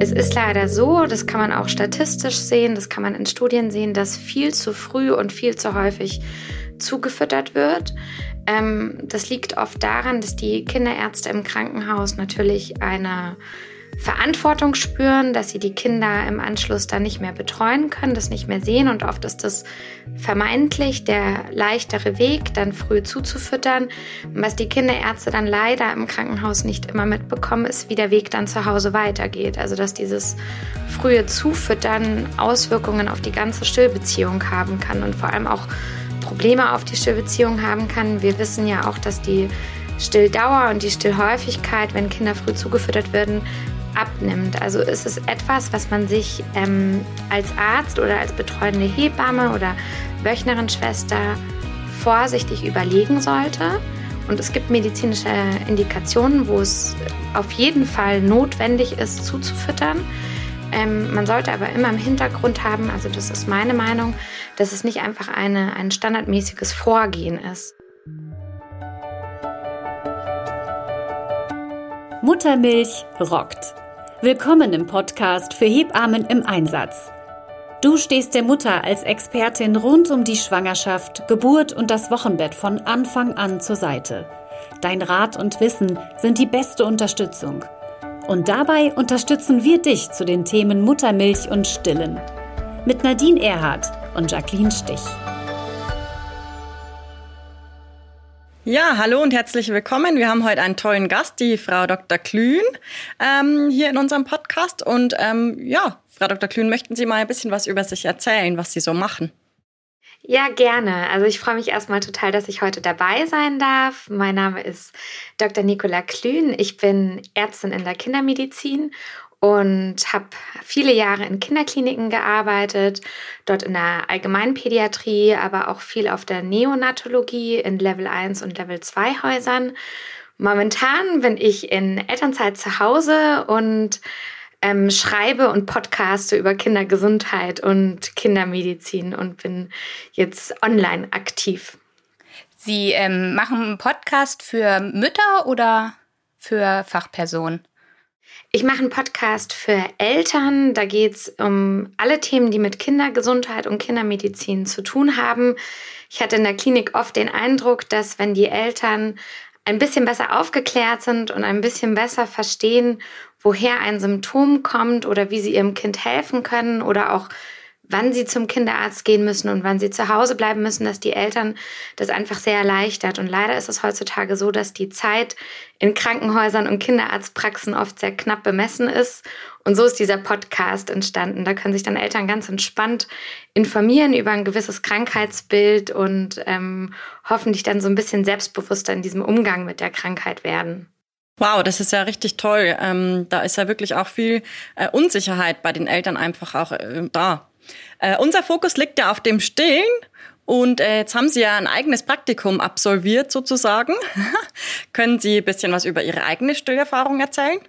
Es ist leider so, das kann man auch statistisch sehen, das kann man in Studien sehen, dass viel zu früh und viel zu häufig zugefüttert wird. Ähm, das liegt oft daran, dass die Kinderärzte im Krankenhaus natürlich eine Verantwortung spüren, dass sie die Kinder im Anschluss dann nicht mehr betreuen können, das nicht mehr sehen und oft ist das vermeintlich der leichtere Weg, dann früh zuzufüttern. was die Kinderärzte dann leider im Krankenhaus nicht immer mitbekommen, ist, wie der Weg dann zu Hause weitergeht. Also dass dieses frühe Zufüttern Auswirkungen auf die ganze Stillbeziehung haben kann und vor allem auch Probleme auf die Stillbeziehung haben kann. Wir wissen ja auch, dass die Stilldauer und die Stillhäufigkeit, wenn Kinder früh zugefüttert werden, abnimmt. Also ist es etwas, was man sich ähm, als Arzt oder als betreuende Hebamme oder Wöchnerin-Schwester vorsichtig überlegen sollte. Und es gibt medizinische Indikationen, wo es auf jeden Fall notwendig ist, zuzufüttern. Ähm, man sollte aber immer im Hintergrund haben, also das ist meine Meinung, dass es nicht einfach eine, ein standardmäßiges Vorgehen ist. Muttermilch rockt. Willkommen im Podcast für Hebammen im Einsatz. Du stehst der Mutter als Expertin rund um die Schwangerschaft, Geburt und das Wochenbett von Anfang an zur Seite. Dein Rat und Wissen sind die beste Unterstützung. Und dabei unterstützen wir dich zu den Themen Muttermilch und Stillen. Mit Nadine Erhardt und Jacqueline Stich. Ja, hallo und herzlich willkommen. Wir haben heute einen tollen Gast, die Frau Dr. Klün, ähm, hier in unserem Podcast. Und ähm, ja, Frau Dr. Klün, möchten Sie mal ein bisschen was über sich erzählen, was Sie so machen? Ja, gerne. Also ich freue mich erstmal total, dass ich heute dabei sein darf. Mein Name ist Dr. Nicola Klün. Ich bin Ärztin in der Kindermedizin und habe viele Jahre in Kinderkliniken gearbeitet, dort in der Allgemeinpädiatrie, aber auch viel auf der Neonatologie in Level 1 und Level 2 Häusern. Momentan bin ich in Elternzeit zu Hause und ähm, schreibe und podcaste über Kindergesundheit und Kindermedizin und bin jetzt online aktiv. Sie ähm, machen einen Podcast für Mütter oder für Fachpersonen? Ich mache einen Podcast für Eltern. Da geht es um alle Themen, die mit Kindergesundheit und Kindermedizin zu tun haben. Ich hatte in der Klinik oft den Eindruck, dass wenn die Eltern ein bisschen besser aufgeklärt sind und ein bisschen besser verstehen, woher ein Symptom kommt oder wie sie ihrem Kind helfen können oder auch wann sie zum Kinderarzt gehen müssen und wann sie zu Hause bleiben müssen, dass die Eltern das einfach sehr erleichtert. Und leider ist es heutzutage so, dass die Zeit in Krankenhäusern und Kinderarztpraxen oft sehr knapp bemessen ist. Und so ist dieser Podcast entstanden. Da können sich dann Eltern ganz entspannt informieren über ein gewisses Krankheitsbild und ähm, hoffentlich dann so ein bisschen selbstbewusster in diesem Umgang mit der Krankheit werden. Wow, das ist ja richtig toll. Ähm, da ist ja wirklich auch viel äh, Unsicherheit bei den Eltern einfach auch äh, da. Äh, unser Fokus liegt ja auf dem Stillen. Und äh, jetzt haben Sie ja ein eigenes Praktikum absolviert sozusagen. Können Sie ein bisschen was über Ihre eigene Stillerfahrung erzählen?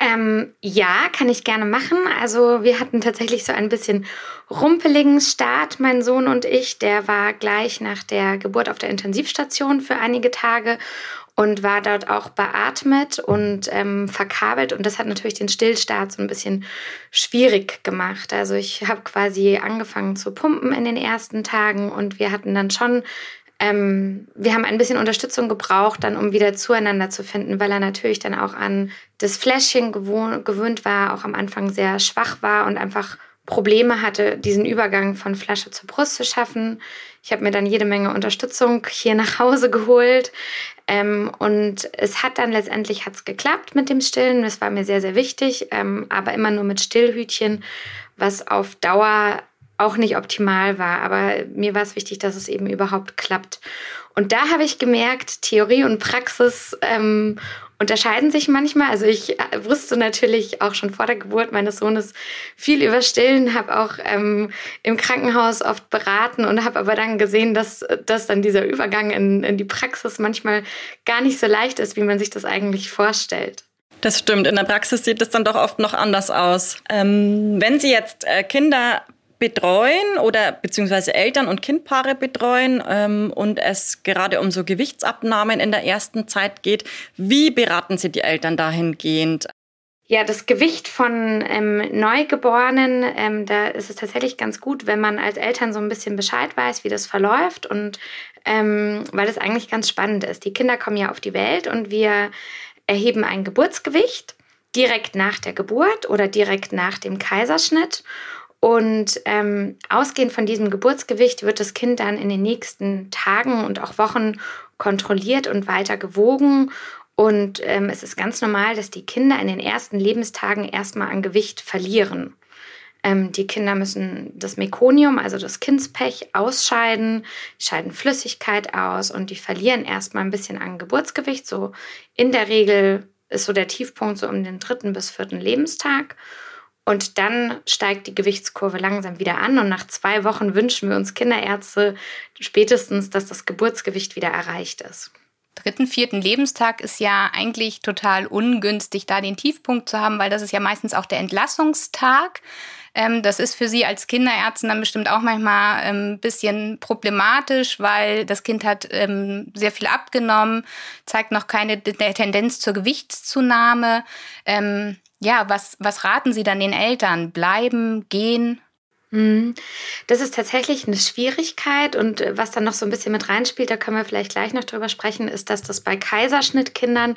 Ähm, ja, kann ich gerne machen. Also wir hatten tatsächlich so ein bisschen rumpeligen Start, mein Sohn und ich. Der war gleich nach der Geburt auf der Intensivstation für einige Tage und war dort auch beatmet und ähm, verkabelt. Und das hat natürlich den Stillstart so ein bisschen schwierig gemacht. Also ich habe quasi angefangen zu pumpen in den ersten Tagen und wir hatten dann schon, ähm, wir haben ein bisschen Unterstützung gebraucht, dann um wieder zueinander zu finden, weil er natürlich dann auch an das Fläschchen gewöhnt war, auch am Anfang sehr schwach war und einfach Probleme hatte, diesen Übergang von Flasche zu Brust zu schaffen. Ich habe mir dann jede Menge Unterstützung hier nach Hause geholt. Ähm, und es hat dann letztendlich hat's geklappt mit dem Stillen. Das war mir sehr, sehr wichtig, ähm, aber immer nur mit Stillhütchen, was auf Dauer auch nicht optimal war. Aber mir war es wichtig, dass es eben überhaupt klappt. Und da habe ich gemerkt, Theorie und Praxis ähm, unterscheiden sich manchmal. Also ich äh, wusste natürlich auch schon vor der Geburt meines Sohnes viel über Stillen, habe auch ähm, im Krankenhaus oft beraten und habe aber dann gesehen, dass, dass dann dieser Übergang in, in die Praxis manchmal gar nicht so leicht ist, wie man sich das eigentlich vorstellt. Das stimmt. In der Praxis sieht es dann doch oft noch anders aus. Ähm, wenn Sie jetzt äh, Kinder betreuen oder beziehungsweise Eltern und Kindpaare betreuen ähm, und es gerade um so Gewichtsabnahmen in der ersten Zeit geht, wie beraten Sie die Eltern dahingehend? Ja, das Gewicht von ähm, Neugeborenen, ähm, da ist es tatsächlich ganz gut, wenn man als Eltern so ein bisschen Bescheid weiß, wie das verläuft und ähm, weil es eigentlich ganz spannend ist. Die Kinder kommen ja auf die Welt und wir erheben ein Geburtsgewicht direkt nach der Geburt oder direkt nach dem Kaiserschnitt. Und ähm, ausgehend von diesem Geburtsgewicht wird das Kind dann in den nächsten Tagen und auch Wochen kontrolliert und weiter gewogen und ähm, es ist ganz normal, dass die Kinder in den ersten Lebenstagen erstmal an Gewicht verlieren. Ähm, die Kinder müssen das Mekonium, also das Kindspech, ausscheiden, scheiden Flüssigkeit aus und die verlieren erstmal ein bisschen an Geburtsgewicht. So in der Regel ist so der Tiefpunkt so um den dritten bis vierten Lebenstag. Und dann steigt die Gewichtskurve langsam wieder an. Und nach zwei Wochen wünschen wir uns Kinderärzte spätestens, dass das Geburtsgewicht wieder erreicht ist dritten, vierten Lebenstag ist ja eigentlich total ungünstig, da den Tiefpunkt zu haben, weil das ist ja meistens auch der Entlassungstag. Ähm, das ist für Sie als Kinderärztin dann bestimmt auch manchmal ein ähm, bisschen problematisch, weil das Kind hat ähm, sehr viel abgenommen, zeigt noch keine Tendenz zur Gewichtszunahme. Ja, was, was raten Sie dann den Eltern? Bleiben, gehen? Mhm. Das ist tatsächlich eine Schwierigkeit und äh, was dann noch so ein bisschen mit reinspielt, da können wir vielleicht gleich noch drüber sprechen, ist, dass das bei Kaiserschnittkindern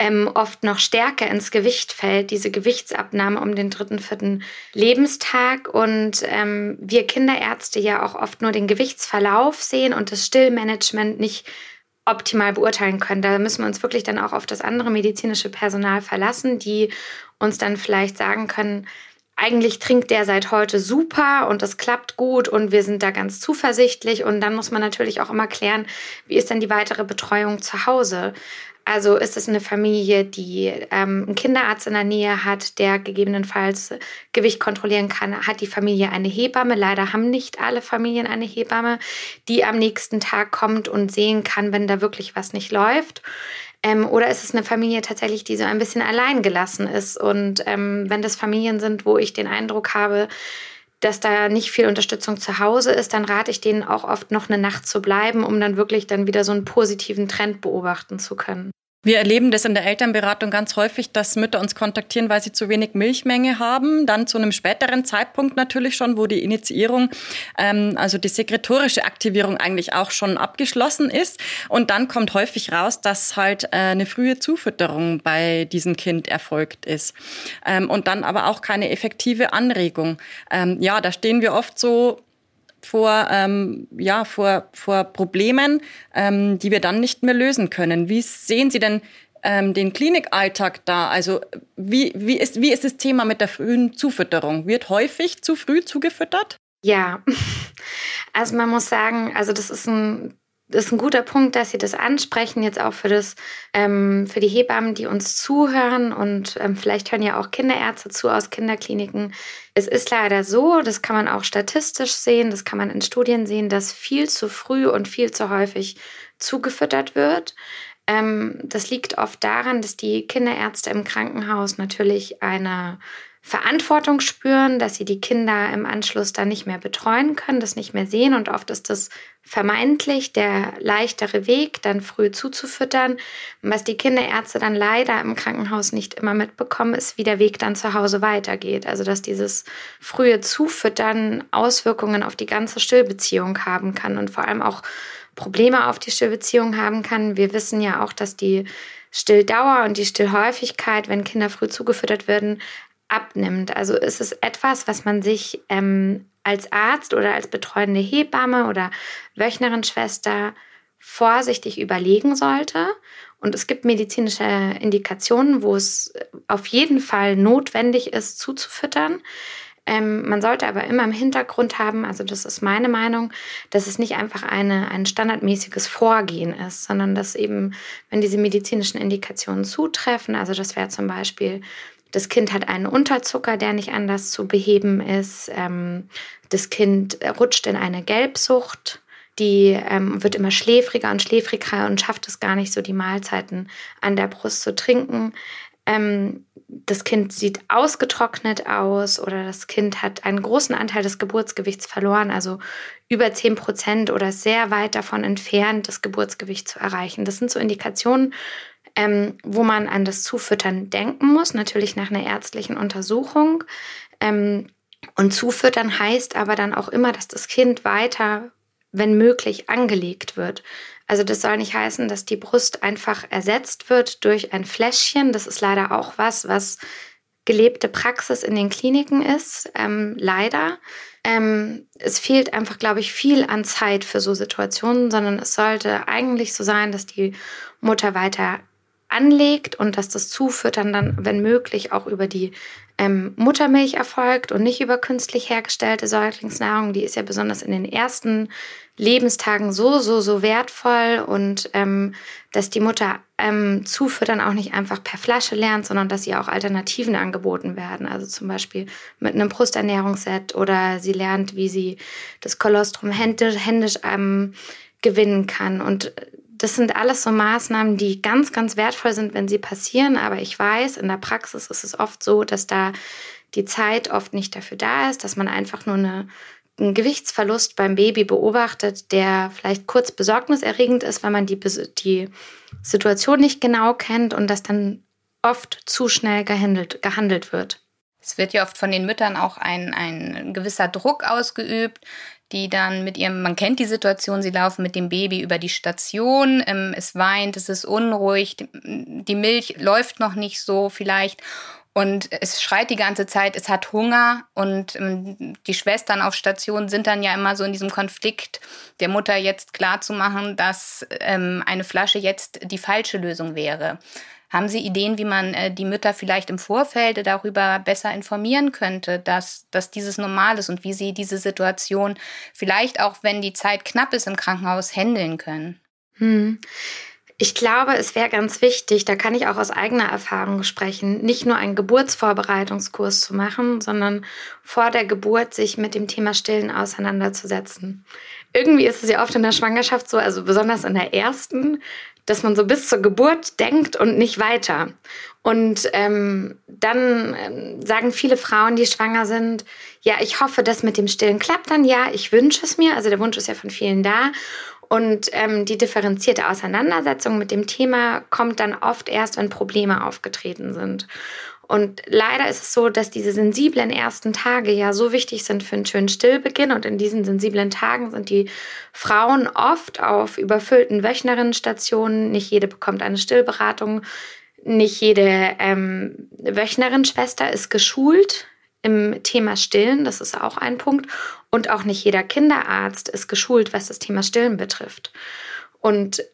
ähm, oft noch stärker ins Gewicht fällt, diese Gewichtsabnahme um den dritten, vierten Lebenstag und ähm, wir Kinderärzte ja auch oft nur den Gewichtsverlauf sehen und das Stillmanagement nicht optimal beurteilen können. Da müssen wir uns wirklich dann auch auf das andere medizinische Personal verlassen, die uns dann vielleicht sagen können, eigentlich trinkt der seit heute super und das klappt gut und wir sind da ganz zuversichtlich. Und dann muss man natürlich auch immer klären, wie ist denn die weitere Betreuung zu Hause? Also ist es eine Familie, die ähm, einen Kinderarzt in der Nähe hat, der gegebenenfalls Gewicht kontrollieren kann? Hat die Familie eine Hebamme? Leider haben nicht alle Familien eine Hebamme, die am nächsten Tag kommt und sehen kann, wenn da wirklich was nicht läuft. Ähm, oder ist es eine Familie tatsächlich, die so ein bisschen allein gelassen ist? Und ähm, wenn das Familien sind, wo ich den Eindruck habe, dass da nicht viel Unterstützung zu Hause ist, dann rate ich denen auch oft noch eine Nacht zu bleiben, um dann wirklich dann wieder so einen positiven Trend beobachten zu können. Wir erleben das in der Elternberatung ganz häufig, dass Mütter uns kontaktieren, weil sie zu wenig Milchmenge haben. Dann zu einem späteren Zeitpunkt natürlich schon, wo die Initiierung, ähm, also die sekretorische Aktivierung eigentlich auch schon abgeschlossen ist. Und dann kommt häufig raus, dass halt äh, eine frühe Zufütterung bei diesem Kind erfolgt ist. Ähm, und dann aber auch keine effektive Anregung. Ähm, ja, da stehen wir oft so vor, ähm, ja, vor, vor Problemen, ähm, die wir dann nicht mehr lösen können. Wie sehen Sie denn ähm, den Klinikalltag da? Also wie, wie, ist, wie ist das Thema mit der frühen Zufütterung? Wird häufig zu früh zugefüttert? Ja, also man muss sagen, also das ist ein das ist ein guter Punkt, dass Sie das ansprechen, jetzt auch für, das, ähm, für die Hebammen, die uns zuhören und ähm, vielleicht hören ja auch Kinderärzte zu aus Kinderkliniken. Es ist leider so, das kann man auch statistisch sehen, das kann man in Studien sehen, dass viel zu früh und viel zu häufig zugefüttert wird. Ähm, das liegt oft daran, dass die Kinderärzte im Krankenhaus natürlich eine Verantwortung spüren, dass sie die Kinder im Anschluss dann nicht mehr betreuen können, das nicht mehr sehen. Und oft ist das vermeintlich der leichtere Weg, dann früh zuzufüttern. Was die Kinderärzte dann leider im Krankenhaus nicht immer mitbekommen, ist, wie der Weg dann zu Hause weitergeht. Also dass dieses frühe Zufüttern Auswirkungen auf die ganze Stillbeziehung haben kann und vor allem auch Probleme auf die Stillbeziehung haben kann. Wir wissen ja auch, dass die Stilldauer und die Stillhäufigkeit, wenn Kinder früh zugefüttert werden, abnimmt. Also ist es etwas, was man sich ähm, als Arzt oder als betreuende Hebamme oder Wöchnerin-Schwester vorsichtig überlegen sollte. Und es gibt medizinische Indikationen, wo es auf jeden Fall notwendig ist, zuzufüttern. Ähm, man sollte aber immer im Hintergrund haben, also das ist meine Meinung, dass es nicht einfach eine, ein standardmäßiges Vorgehen ist, sondern dass eben, wenn diese medizinischen Indikationen zutreffen, also das wäre zum Beispiel das Kind hat einen Unterzucker, der nicht anders zu beheben ist. Ähm, das Kind rutscht in eine Gelbsucht. Die ähm, wird immer schläfriger und schläfriger und schafft es gar nicht so, die Mahlzeiten an der Brust zu trinken. Ähm, das Kind sieht ausgetrocknet aus oder das Kind hat einen großen Anteil des Geburtsgewichts verloren, also über 10 Prozent oder sehr weit davon entfernt, das Geburtsgewicht zu erreichen. Das sind so Indikationen, ähm, wo man an das Zufüttern denken muss, natürlich nach einer ärztlichen Untersuchung. Ähm, und zufüttern heißt aber dann auch immer, dass das Kind weiter, wenn möglich, angelegt wird. Also das soll nicht heißen, dass die Brust einfach ersetzt wird durch ein Fläschchen. Das ist leider auch was, was gelebte Praxis in den Kliniken ist, ähm, leider. Ähm, es fehlt einfach, glaube ich, viel an Zeit für so Situationen, sondern es sollte eigentlich so sein, dass die Mutter weiter anlegt und dass das Zufüttern dann, wenn möglich, auch über die ähm, Muttermilch erfolgt und nicht über künstlich hergestellte Säuglingsnahrung. Die ist ja besonders in den ersten Lebenstagen so, so, so wertvoll und ähm, dass die Mutter ähm, zufüttern auch nicht einfach per Flasche lernt, sondern dass ihr auch Alternativen angeboten werden. Also zum Beispiel mit einem Brusternährungsset oder sie lernt, wie sie das Kolostrum händisch, händisch ähm, gewinnen kann. Und das sind alles so Maßnahmen, die ganz, ganz wertvoll sind, wenn sie passieren. Aber ich weiß, in der Praxis ist es oft so, dass da die Zeit oft nicht dafür da ist, dass man einfach nur eine, einen Gewichtsverlust beim Baby beobachtet, der vielleicht kurz besorgniserregend ist, wenn man die, die Situation nicht genau kennt und das dann oft zu schnell gehandelt, gehandelt wird. Es wird ja oft von den Müttern auch ein, ein gewisser Druck ausgeübt, die dann mit ihrem, man kennt die Situation, sie laufen mit dem Baby über die Station, ähm, es weint, es ist unruhig, die Milch läuft noch nicht so vielleicht und es schreit die ganze Zeit, es hat Hunger und ähm, die Schwestern auf Station sind dann ja immer so in diesem Konflikt, der Mutter jetzt klarzumachen, dass ähm, eine Flasche jetzt die falsche Lösung wäre. Haben Sie Ideen, wie man äh, die Mütter vielleicht im Vorfeld darüber besser informieren könnte, dass, dass dieses normal ist und wie sie diese Situation vielleicht auch, wenn die Zeit knapp ist im Krankenhaus, handeln können? Hm. Ich glaube, es wäre ganz wichtig, da kann ich auch aus eigener Erfahrung sprechen, nicht nur einen Geburtsvorbereitungskurs zu machen, sondern vor der Geburt sich mit dem Thema Stillen auseinanderzusetzen. Irgendwie ist es ja oft in der Schwangerschaft so, also besonders in der ersten, dass man so bis zur Geburt denkt und nicht weiter. Und ähm, dann ähm, sagen viele Frauen, die schwanger sind, ja, ich hoffe, dass mit dem Stillen klappt dann, ja, ich wünsche es mir. Also der Wunsch ist ja von vielen da. Und ähm, die differenzierte Auseinandersetzung mit dem Thema kommt dann oft erst, wenn Probleme aufgetreten sind. Und leider ist es so, dass diese sensiblen ersten Tage ja so wichtig sind für einen schönen Stillbeginn. Und in diesen sensiblen Tagen sind die Frauen oft auf überfüllten Wöchnerinnenstationen. Nicht jede bekommt eine Stillberatung. Nicht jede ähm, Wöchnerinnenschwester ist geschult im Thema Stillen. Das ist auch ein Punkt. Und auch nicht jeder Kinderarzt ist geschult, was das Thema Stillen betrifft. Und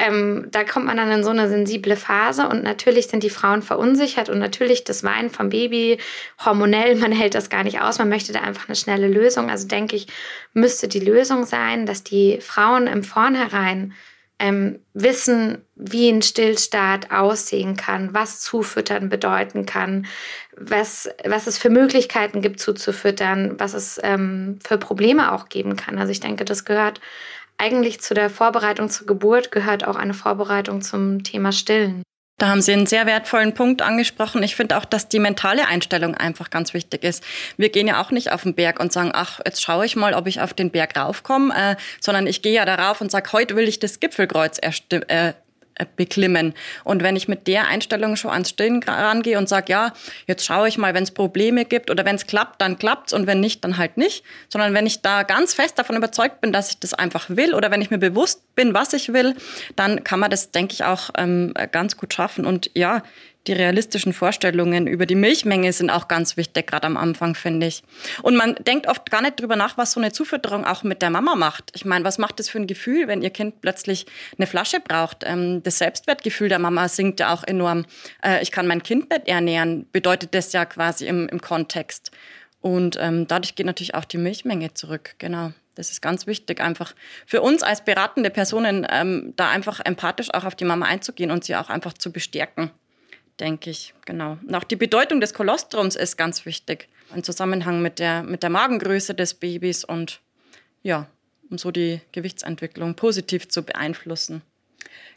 ähm, da kommt man dann in so eine sensible Phase und natürlich sind die Frauen verunsichert und natürlich das Weinen vom Baby hormonell, man hält das gar nicht aus, man möchte da einfach eine schnelle Lösung. Also denke ich, müsste die Lösung sein, dass die Frauen im Vornherein ähm, wissen, wie ein Stillstart aussehen kann, was zufüttern bedeuten kann, was, was es für Möglichkeiten gibt zuzufüttern, was es ähm, für Probleme auch geben kann. Also ich denke, das gehört eigentlich zu der Vorbereitung zur Geburt gehört auch eine Vorbereitung zum Thema Stillen. Da haben Sie einen sehr wertvollen Punkt angesprochen. Ich finde auch, dass die mentale Einstellung einfach ganz wichtig ist. Wir gehen ja auch nicht auf den Berg und sagen, ach, jetzt schaue ich mal, ob ich auf den Berg raufkomme, äh, sondern ich gehe ja darauf und sage, heute will ich das Gipfelkreuz äh, beklimmen. Und wenn ich mit der Einstellung schon ans Stillen rangehe und sage, ja, jetzt schaue ich mal, wenn es Probleme gibt oder wenn es klappt, dann klappt's und wenn nicht, dann halt nicht. Sondern wenn ich da ganz fest davon überzeugt bin, dass ich das einfach will oder wenn ich mir bewusst bin, was ich will, dann kann man das, denke ich, auch ähm, ganz gut schaffen. Und ja, die realistischen Vorstellungen über die Milchmenge sind auch ganz wichtig, gerade am Anfang, finde ich. Und man denkt oft gar nicht drüber nach, was so eine Zufütterung auch mit der Mama macht. Ich meine, was macht das für ein Gefühl, wenn ihr Kind plötzlich eine Flasche braucht? Ähm, das Selbstwertgefühl der Mama sinkt ja auch enorm. Äh, ich kann mein Kind nicht ernähren, bedeutet das ja quasi im, im Kontext. Und ähm, dadurch geht natürlich auch die Milchmenge zurück, genau. Das ist ganz wichtig, einfach für uns als beratende Personen ähm, da einfach empathisch auch auf die Mama einzugehen und sie auch einfach zu bestärken denke ich, genau. Und auch die Bedeutung des Kolostrums ist ganz wichtig im Zusammenhang mit der, mit der Magengröße des Babys und ja, um so die Gewichtsentwicklung positiv zu beeinflussen.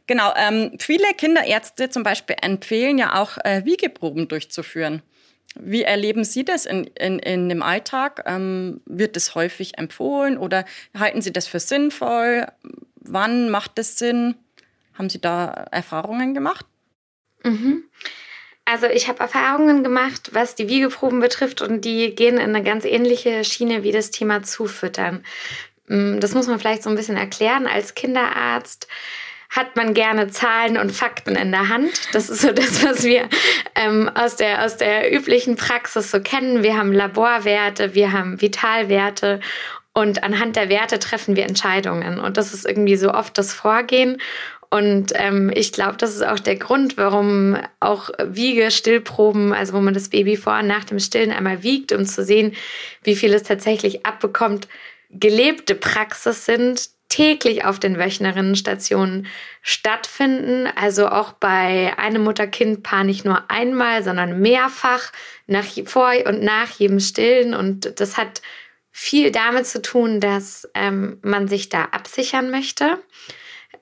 Genau, ähm, viele Kinderärzte zum Beispiel empfehlen ja auch äh, Wiegeproben durchzuführen. Wie erleben Sie das in, in, in dem Alltag? Ähm, wird das häufig empfohlen oder halten Sie das für sinnvoll? Wann macht es Sinn? Haben Sie da Erfahrungen gemacht? Mhm. Also ich habe Erfahrungen gemacht, was die Wiegeproben betrifft und die gehen in eine ganz ähnliche Schiene wie das Thema Zufüttern. Mm, das muss man vielleicht so ein bisschen erklären. Als Kinderarzt hat man gerne Zahlen und Fakten in der Hand. Das ist so das, was wir ähm, aus, der, aus der üblichen Praxis so kennen. Wir haben Laborwerte, wir haben Vitalwerte und anhand der Werte treffen wir Entscheidungen. Und das ist irgendwie so oft das Vorgehen. Und ähm, ich glaube, das ist auch der Grund, warum auch Wiege, Stillproben, also wo man das Baby vor und nach dem Stillen einmal wiegt, um zu sehen, wie viel es tatsächlich abbekommt, gelebte Praxis sind, täglich auf den Wöchnerinnenstationen stattfinden. Also auch bei einem Mutter-Kind-Paar nicht nur einmal, sondern mehrfach nach, vor und nach jedem Stillen. Und das hat viel damit zu tun, dass ähm, man sich da absichern möchte.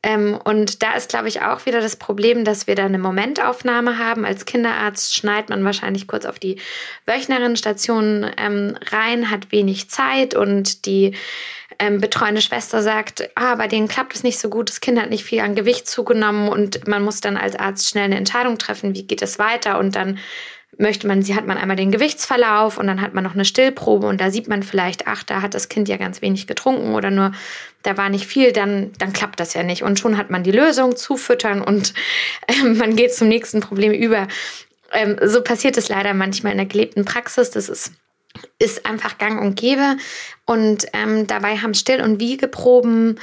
Ähm, und da ist, glaube ich, auch wieder das Problem, dass wir da eine Momentaufnahme haben. Als Kinderarzt schneidet man wahrscheinlich kurz auf die Wöchnerinnenstation ähm, rein, hat wenig Zeit und die ähm, betreuende Schwester sagt, ah, bei denen klappt es nicht so gut, das Kind hat nicht viel an Gewicht zugenommen und man muss dann als Arzt schnell eine Entscheidung treffen, wie geht es weiter und dann möchte man, sie hat man einmal den Gewichtsverlauf und dann hat man noch eine Stillprobe und da sieht man vielleicht, ach, da hat das Kind ja ganz wenig getrunken oder nur, da war nicht viel, dann, dann klappt das ja nicht. Und schon hat man die Lösung, zufüttern und äh, man geht zum nächsten Problem über. Ähm, so passiert es leider manchmal in der gelebten Praxis. Das ist ist einfach gang und gäbe. Und ähm, dabei haben Still- und Wiegeproben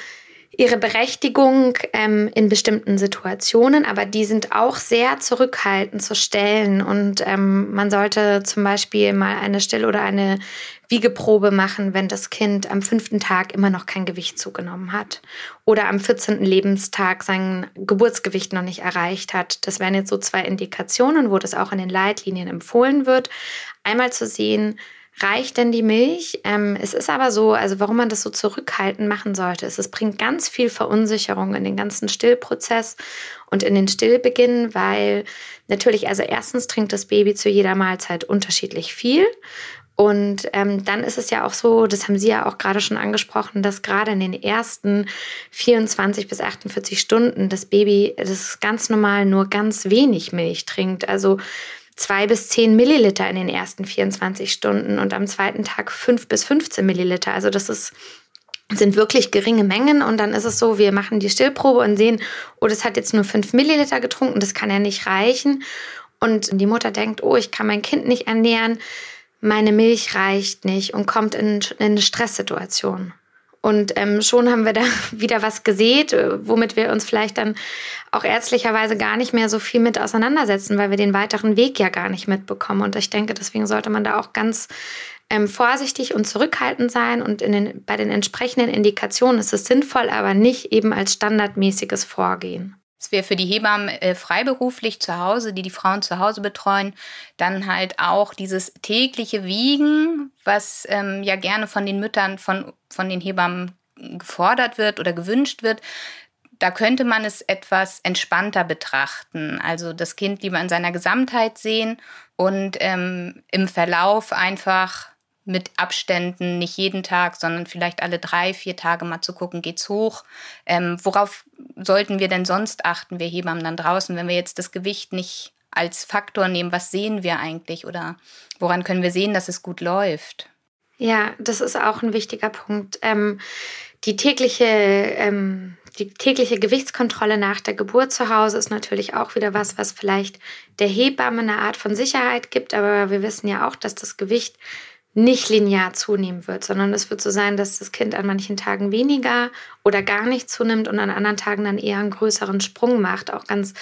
ihre Berechtigung ähm, in bestimmten Situationen, aber die sind auch sehr zurückhaltend zu stellen. Und ähm, man sollte zum Beispiel mal eine Still- oder eine Wiegeprobe machen, wenn das Kind am fünften Tag immer noch kein Gewicht zugenommen hat oder am 14. Lebenstag sein Geburtsgewicht noch nicht erreicht hat. Das wären jetzt so zwei Indikationen, wo das auch in den Leitlinien empfohlen wird. Einmal zu sehen, reicht denn die Milch? Ähm, es ist aber so, also warum man das so zurückhaltend machen sollte, ist, es bringt ganz viel Verunsicherung in den ganzen Stillprozess und in den Stillbeginn, weil natürlich, also erstens trinkt das Baby zu jeder Mahlzeit unterschiedlich viel. Und ähm, dann ist es ja auch so, das haben Sie ja auch gerade schon angesprochen, dass gerade in den ersten 24 bis 48 Stunden das Baby, das ganz normal, nur ganz wenig Milch trinkt. Also zwei bis zehn Milliliter in den ersten 24 Stunden und am zweiten Tag fünf bis 15 Milliliter. Also das ist sind wirklich geringe Mengen und dann ist es so, wir machen die Stillprobe und sehen, oh, das hat jetzt nur fünf Milliliter getrunken, das kann ja nicht reichen. Und die Mutter denkt, oh, ich kann mein Kind nicht ernähren, meine Milch reicht nicht und kommt in, in eine Stresssituation. Und ähm, schon haben wir da wieder was gesät, äh, womit wir uns vielleicht dann auch ärztlicherweise gar nicht mehr so viel mit auseinandersetzen, weil wir den weiteren Weg ja gar nicht mitbekommen. Und ich denke, deswegen sollte man da auch ganz ähm, vorsichtig und zurückhaltend sein. Und in den, bei den entsprechenden Indikationen ist es sinnvoll, aber nicht eben als standardmäßiges Vorgehen. Es wäre für die Hebammen äh, freiberuflich zu Hause, die die Frauen zu Hause betreuen, dann halt auch dieses tägliche Wiegen, was ähm, ja gerne von den Müttern, von, von den Hebammen gefordert wird oder gewünscht wird. Da könnte man es etwas entspannter betrachten, also das Kind lieber in seiner Gesamtheit sehen und ähm, im Verlauf einfach mit Abständen, nicht jeden Tag, sondern vielleicht alle drei, vier Tage mal zu gucken, geht's hoch. Ähm, worauf sollten wir denn sonst achten, wir Hebammen dann draußen, wenn wir jetzt das Gewicht nicht als Faktor nehmen? Was sehen wir eigentlich oder woran können wir sehen, dass es gut läuft? Ja, das ist auch ein wichtiger Punkt. Ähm, die tägliche ähm, die tägliche Gewichtskontrolle nach der Geburt zu Hause ist natürlich auch wieder was, was vielleicht der Hebamme eine Art von Sicherheit gibt, aber wir wissen ja auch, dass das Gewicht nicht linear zunehmen wird, sondern es wird so sein, dass das Kind an manchen Tagen weniger oder gar nicht zunimmt und an anderen Tagen dann eher einen größeren Sprung macht, auch ganz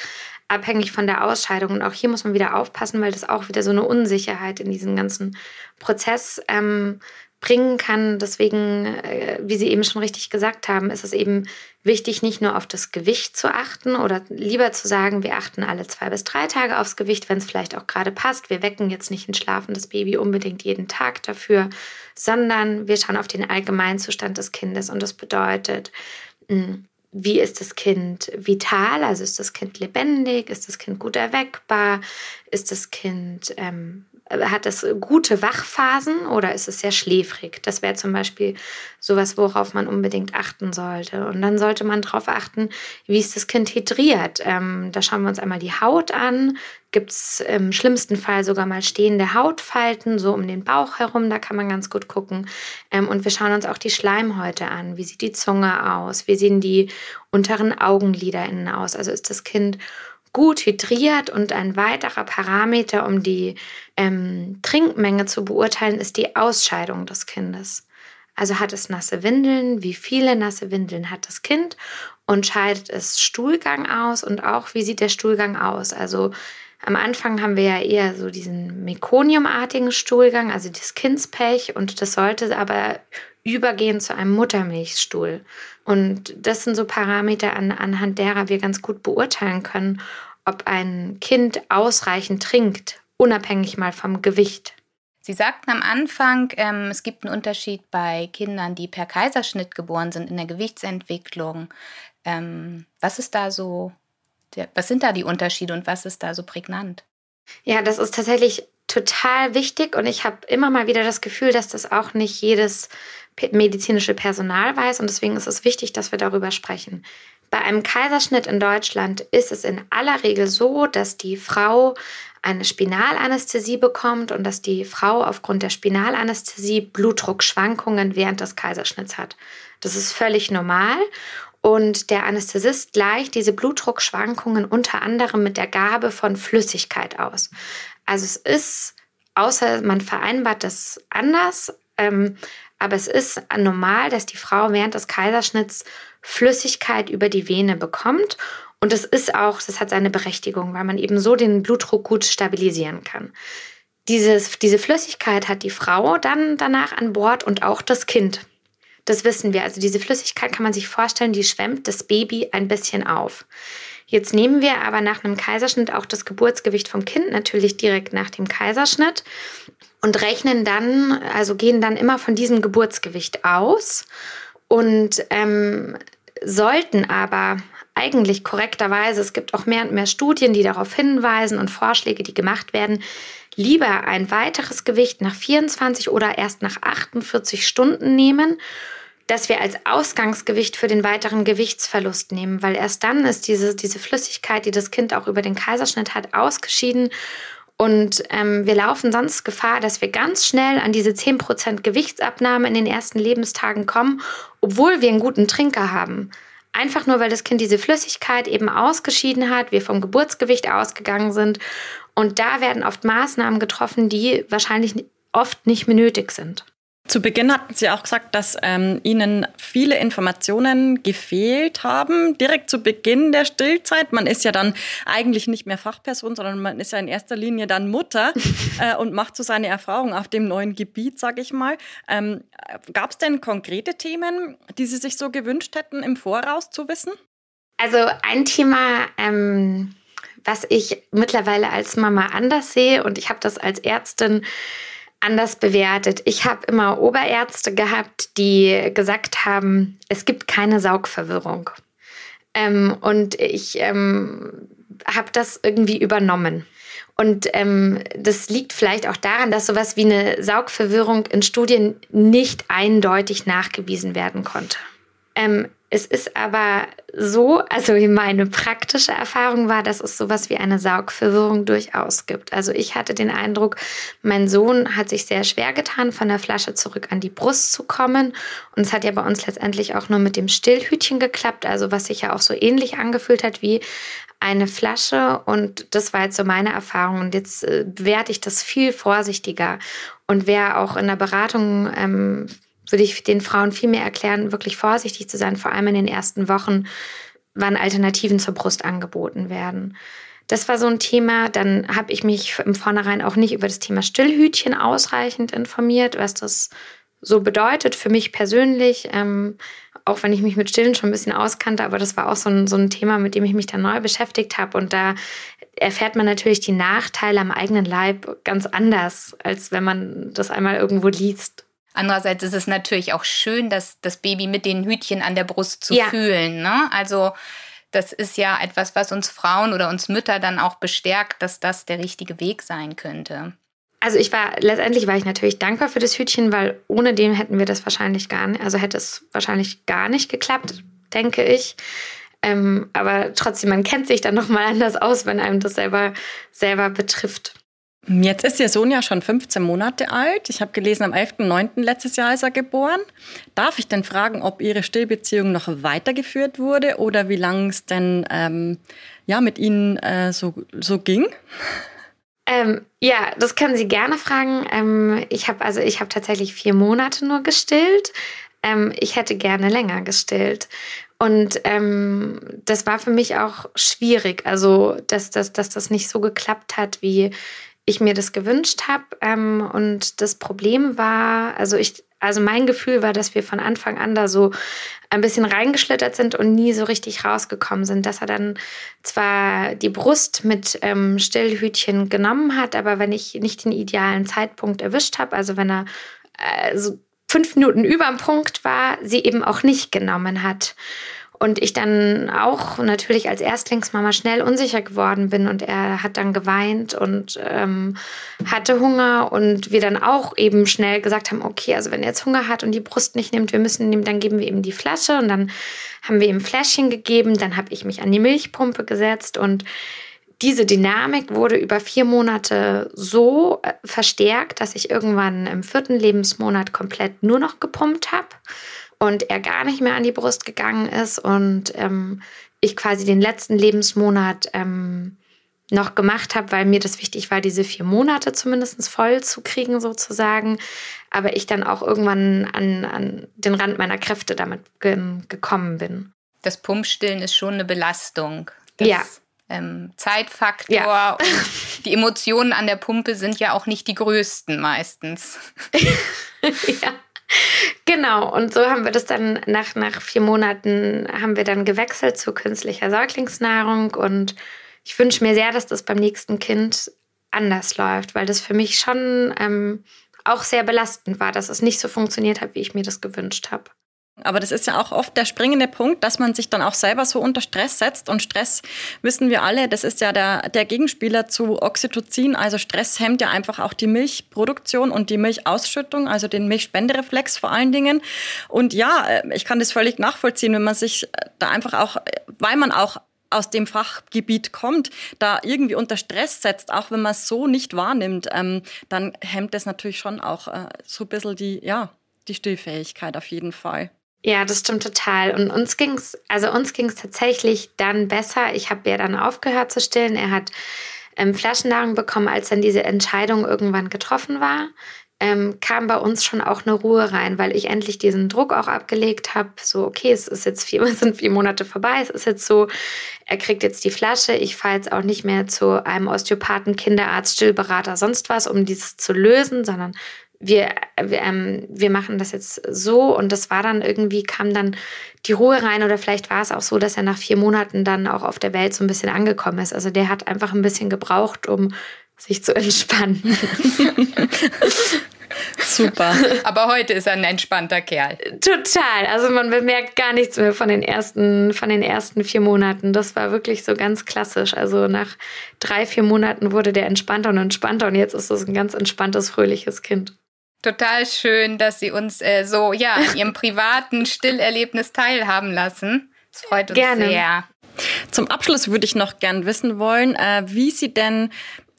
abhängig von der Ausscheidung. Und auch hier muss man wieder aufpassen, weil das auch wieder so eine Unsicherheit in diesem ganzen Prozess ähm, bringen kann. Deswegen, äh, wie Sie eben schon richtig gesagt haben, ist es eben wichtig, nicht nur auf das Gewicht zu achten oder lieber zu sagen, wir achten alle zwei bis drei Tage aufs Gewicht, wenn es vielleicht auch gerade passt. Wir wecken jetzt nicht ein schlafendes Baby unbedingt jeden Tag dafür, sondern wir schauen auf den Allgemeinzustand des Kindes. Und das bedeutet, hm, wie ist das Kind vital? Also ist das Kind lebendig? Ist das Kind gut erweckbar? Ist das Kind ähm, hat es gute Wachphasen oder ist es sehr schläfrig? Das wäre zum Beispiel sowas, worauf man unbedingt achten sollte. Und dann sollte man darauf achten, wie ist das Kind hydriert. Ähm, da schauen wir uns einmal die Haut an. Gibt es im schlimmsten Fall sogar mal stehende Hautfalten, so um den Bauch herum, da kann man ganz gut gucken. Ähm, und wir schauen uns auch die Schleimhäute an. Wie sieht die Zunge aus? Wie sehen die unteren Augenlider innen aus? Also ist das Kind gut hydriert und ein weiterer Parameter, um die ähm, Trinkmenge zu beurteilen, ist die Ausscheidung des Kindes. Also hat es nasse Windeln, wie viele nasse Windeln hat das Kind und scheidet es Stuhlgang aus und auch wie sieht der Stuhlgang aus. Also am Anfang haben wir ja eher so diesen mekoniumartigen Stuhlgang, also das Kindspech und das sollte aber übergehen zu einem Muttermilchstuhl. Und das sind so Parameter, an, anhand derer wir ganz gut beurteilen können, ob ein Kind ausreichend trinkt, unabhängig mal vom Gewicht. Sie sagten am Anfang, ähm, es gibt einen Unterschied bei Kindern, die per Kaiserschnitt geboren sind in der Gewichtsentwicklung. Ähm, was ist da so, was sind da die Unterschiede und was ist da so prägnant? Ja, das ist tatsächlich total wichtig und ich habe immer mal wieder das Gefühl, dass das auch nicht jedes medizinische Personal weiß und deswegen ist es wichtig, dass wir darüber sprechen. Bei einem Kaiserschnitt in Deutschland ist es in aller Regel so, dass die Frau eine Spinalanästhesie bekommt und dass die Frau aufgrund der Spinalanästhesie Blutdruckschwankungen während des Kaiserschnitts hat. Das ist völlig normal und der Anästhesist gleicht diese Blutdruckschwankungen unter anderem mit der Gabe von Flüssigkeit aus. Also es ist, außer man vereinbart das anders, ähm, aber es ist normal, dass die Frau während des Kaiserschnitts Flüssigkeit über die Vene bekommt. Und es ist auch, das hat seine Berechtigung, weil man eben so den Blutdruck gut stabilisieren kann. Dieses, diese Flüssigkeit hat die Frau dann danach an Bord und auch das Kind. Das wissen wir. Also diese Flüssigkeit kann man sich vorstellen, die schwemmt das Baby ein bisschen auf. Jetzt nehmen wir aber nach einem Kaiserschnitt auch das Geburtsgewicht vom Kind natürlich direkt nach dem Kaiserschnitt und rechnen dann, also gehen dann immer von diesem Geburtsgewicht aus und ähm, sollten aber eigentlich korrekterweise, es gibt auch mehr und mehr Studien, die darauf hinweisen und Vorschläge, die gemacht werden, lieber ein weiteres Gewicht nach 24 oder erst nach 48 Stunden nehmen, dass wir als Ausgangsgewicht für den weiteren Gewichtsverlust nehmen, weil erst dann ist diese, diese Flüssigkeit, die das Kind auch über den Kaiserschnitt hat, ausgeschieden und ähm, wir laufen sonst Gefahr, dass wir ganz schnell an diese 10% Gewichtsabnahme in den ersten Lebenstagen kommen, obwohl wir einen guten Trinker haben. Einfach nur, weil das Kind diese Flüssigkeit eben ausgeschieden hat, wir vom Geburtsgewicht ausgegangen sind. Und da werden oft Maßnahmen getroffen, die wahrscheinlich oft nicht mehr nötig sind. Zu Beginn hatten Sie auch gesagt, dass ähm, Ihnen viele Informationen gefehlt haben, direkt zu Beginn der Stillzeit. Man ist ja dann eigentlich nicht mehr Fachperson, sondern man ist ja in erster Linie dann Mutter äh, und macht so seine Erfahrungen auf dem neuen Gebiet, sage ich mal. Ähm, Gab es denn konkrete Themen, die Sie sich so gewünscht hätten, im Voraus zu wissen? Also ein Thema, ähm, was ich mittlerweile als Mama anders sehe und ich habe das als Ärztin anders bewertet. Ich habe immer Oberärzte gehabt, die gesagt haben, es gibt keine Saugverwirrung. Ähm, und ich ähm, habe das irgendwie übernommen. Und ähm, das liegt vielleicht auch daran, dass sowas wie eine Saugverwirrung in Studien nicht eindeutig nachgewiesen werden konnte. Ähm, es ist aber so, also meine praktische Erfahrung war, dass es sowas wie eine Saugverwirrung durchaus gibt. Also ich hatte den Eindruck, mein Sohn hat sich sehr schwer getan, von der Flasche zurück an die Brust zu kommen. Und es hat ja bei uns letztendlich auch nur mit dem Stillhütchen geklappt, also was sich ja auch so ähnlich angefühlt hat wie eine Flasche. Und das war jetzt so meine Erfahrung. Und jetzt äh, bewerte ich das viel vorsichtiger. Und wer auch in der Beratung ähm, würde ich den Frauen viel mehr erklären, wirklich vorsichtig zu sein, vor allem in den ersten Wochen, wann Alternativen zur Brust angeboten werden. Das war so ein Thema. Dann habe ich mich im Vornherein auch nicht über das Thema Stillhütchen ausreichend informiert, was das so bedeutet für mich persönlich. Ähm, auch wenn ich mich mit Stillen schon ein bisschen auskannte, aber das war auch so ein, so ein Thema, mit dem ich mich dann neu beschäftigt habe. Und da erfährt man natürlich die Nachteile am eigenen Leib ganz anders, als wenn man das einmal irgendwo liest. Andererseits ist es natürlich auch schön, dass das Baby mit den Hütchen an der Brust zu ja. fühlen. Ne? Also das ist ja etwas, was uns Frauen oder uns Mütter dann auch bestärkt, dass das der richtige Weg sein könnte. also ich war, letztendlich war ich natürlich dankbar für das Hütchen, weil ohne dem hätten wir das wahrscheinlich gar nicht, also hätte es wahrscheinlich gar nicht geklappt, denke ich. Ähm, aber trotzdem, man kennt sich dann nochmal anders aus, wenn einem das selber, selber betrifft. Jetzt ist Ihr Sohn ja schon 15 Monate alt. Ich habe gelesen, am 11.09. letztes Jahr ist er geboren. Darf ich denn fragen, ob Ihre Stillbeziehung noch weitergeführt wurde oder wie lange es denn ähm, ja, mit Ihnen äh, so, so ging? Ähm, ja, das können Sie gerne fragen. Ähm, ich habe also ich tatsächlich vier Monate nur gestillt. Ähm, ich hätte gerne länger gestillt. Und ähm, das war für mich auch schwierig, also dass, dass, dass das nicht so geklappt hat, wie ich mir das gewünscht habe. Ähm, und das Problem war, also ich, also mein Gefühl war, dass wir von Anfang an da so ein bisschen reingeschlittert sind und nie so richtig rausgekommen sind. Dass er dann zwar die Brust mit ähm, Stillhütchen genommen hat, aber wenn ich nicht den idealen Zeitpunkt erwischt habe, also wenn er äh, so fünf Minuten über dem Punkt war, sie eben auch nicht genommen hat. Und ich dann auch natürlich als Erstlingsmama schnell unsicher geworden bin und er hat dann geweint und ähm, hatte Hunger und wir dann auch eben schnell gesagt haben, okay, also wenn er jetzt Hunger hat und die Brust nicht nimmt, wir müssen ihm, dann geben wir ihm die Flasche und dann haben wir ihm Fläschchen gegeben, dann habe ich mich an die Milchpumpe gesetzt und diese Dynamik wurde über vier Monate so äh, verstärkt, dass ich irgendwann im vierten Lebensmonat komplett nur noch gepumpt habe und er gar nicht mehr an die Brust gegangen ist und ähm, ich quasi den letzten Lebensmonat ähm, noch gemacht habe, weil mir das wichtig war, diese vier Monate zumindest voll zu kriegen sozusagen. Aber ich dann auch irgendwann an, an den Rand meiner Kräfte damit ge gekommen bin. Das Pumpstillen ist schon eine Belastung. Das, ja. Ähm, Zeitfaktor ja. und die Emotionen an der Pumpe sind ja auch nicht die größten meistens. ja. Genau, und so haben wir das dann nach, nach vier Monaten haben wir dann gewechselt zu künstlicher Säuglingsnahrung und ich wünsche mir sehr, dass das beim nächsten Kind anders läuft, weil das für mich schon ähm, auch sehr belastend war, dass es nicht so funktioniert hat, wie ich mir das gewünscht habe. Aber das ist ja auch oft der springende Punkt, dass man sich dann auch selber so unter Stress setzt. Und Stress wissen wir alle, das ist ja der, der Gegenspieler zu Oxytocin. Also Stress hemmt ja einfach auch die Milchproduktion und die Milchausschüttung, also den Milchspendereflex vor allen Dingen. Und ja, äh, ich kann das völlig nachvollziehen, wenn man sich da einfach auch, weil man auch aus dem Fachgebiet kommt, da irgendwie unter Stress setzt, auch wenn man es so nicht wahrnimmt, ähm, dann hemmt das natürlich schon auch äh, so ein bisschen die, ja, die Stillfähigkeit auf jeden Fall. Ja, das stimmt total. Und uns ging es, also uns ging es tatsächlich dann besser. Ich habe ja dann aufgehört zu stillen. Er hat ähm, Flaschennahrung bekommen, als dann diese Entscheidung irgendwann getroffen war. Ähm, kam bei uns schon auch eine Ruhe rein, weil ich endlich diesen Druck auch abgelegt habe. So, okay, es ist jetzt vier, es sind vier Monate vorbei. Es ist jetzt so, er kriegt jetzt die Flasche. Ich fahre jetzt auch nicht mehr zu einem Osteopathen, Kinderarzt, Stillberater, sonst was, um dieses zu lösen, sondern wir, wir, ähm, wir machen das jetzt so und das war dann irgendwie, kam dann die Ruhe rein oder vielleicht war es auch so, dass er nach vier Monaten dann auch auf der Welt so ein bisschen angekommen ist. Also der hat einfach ein bisschen gebraucht, um sich zu entspannen. Super. Aber heute ist er ein entspannter Kerl. Total. Also man bemerkt gar nichts mehr von den ersten, von den ersten vier Monaten. Das war wirklich so ganz klassisch. Also nach drei, vier Monaten wurde der entspannter und entspannter und jetzt ist es ein ganz entspanntes, fröhliches Kind. Total schön, dass Sie uns äh, so ja an Ihrem privaten Stillerlebnis teilhaben lassen. Das freut uns Gerne. sehr. Zum Abschluss würde ich noch gern wissen wollen, äh, wie Sie denn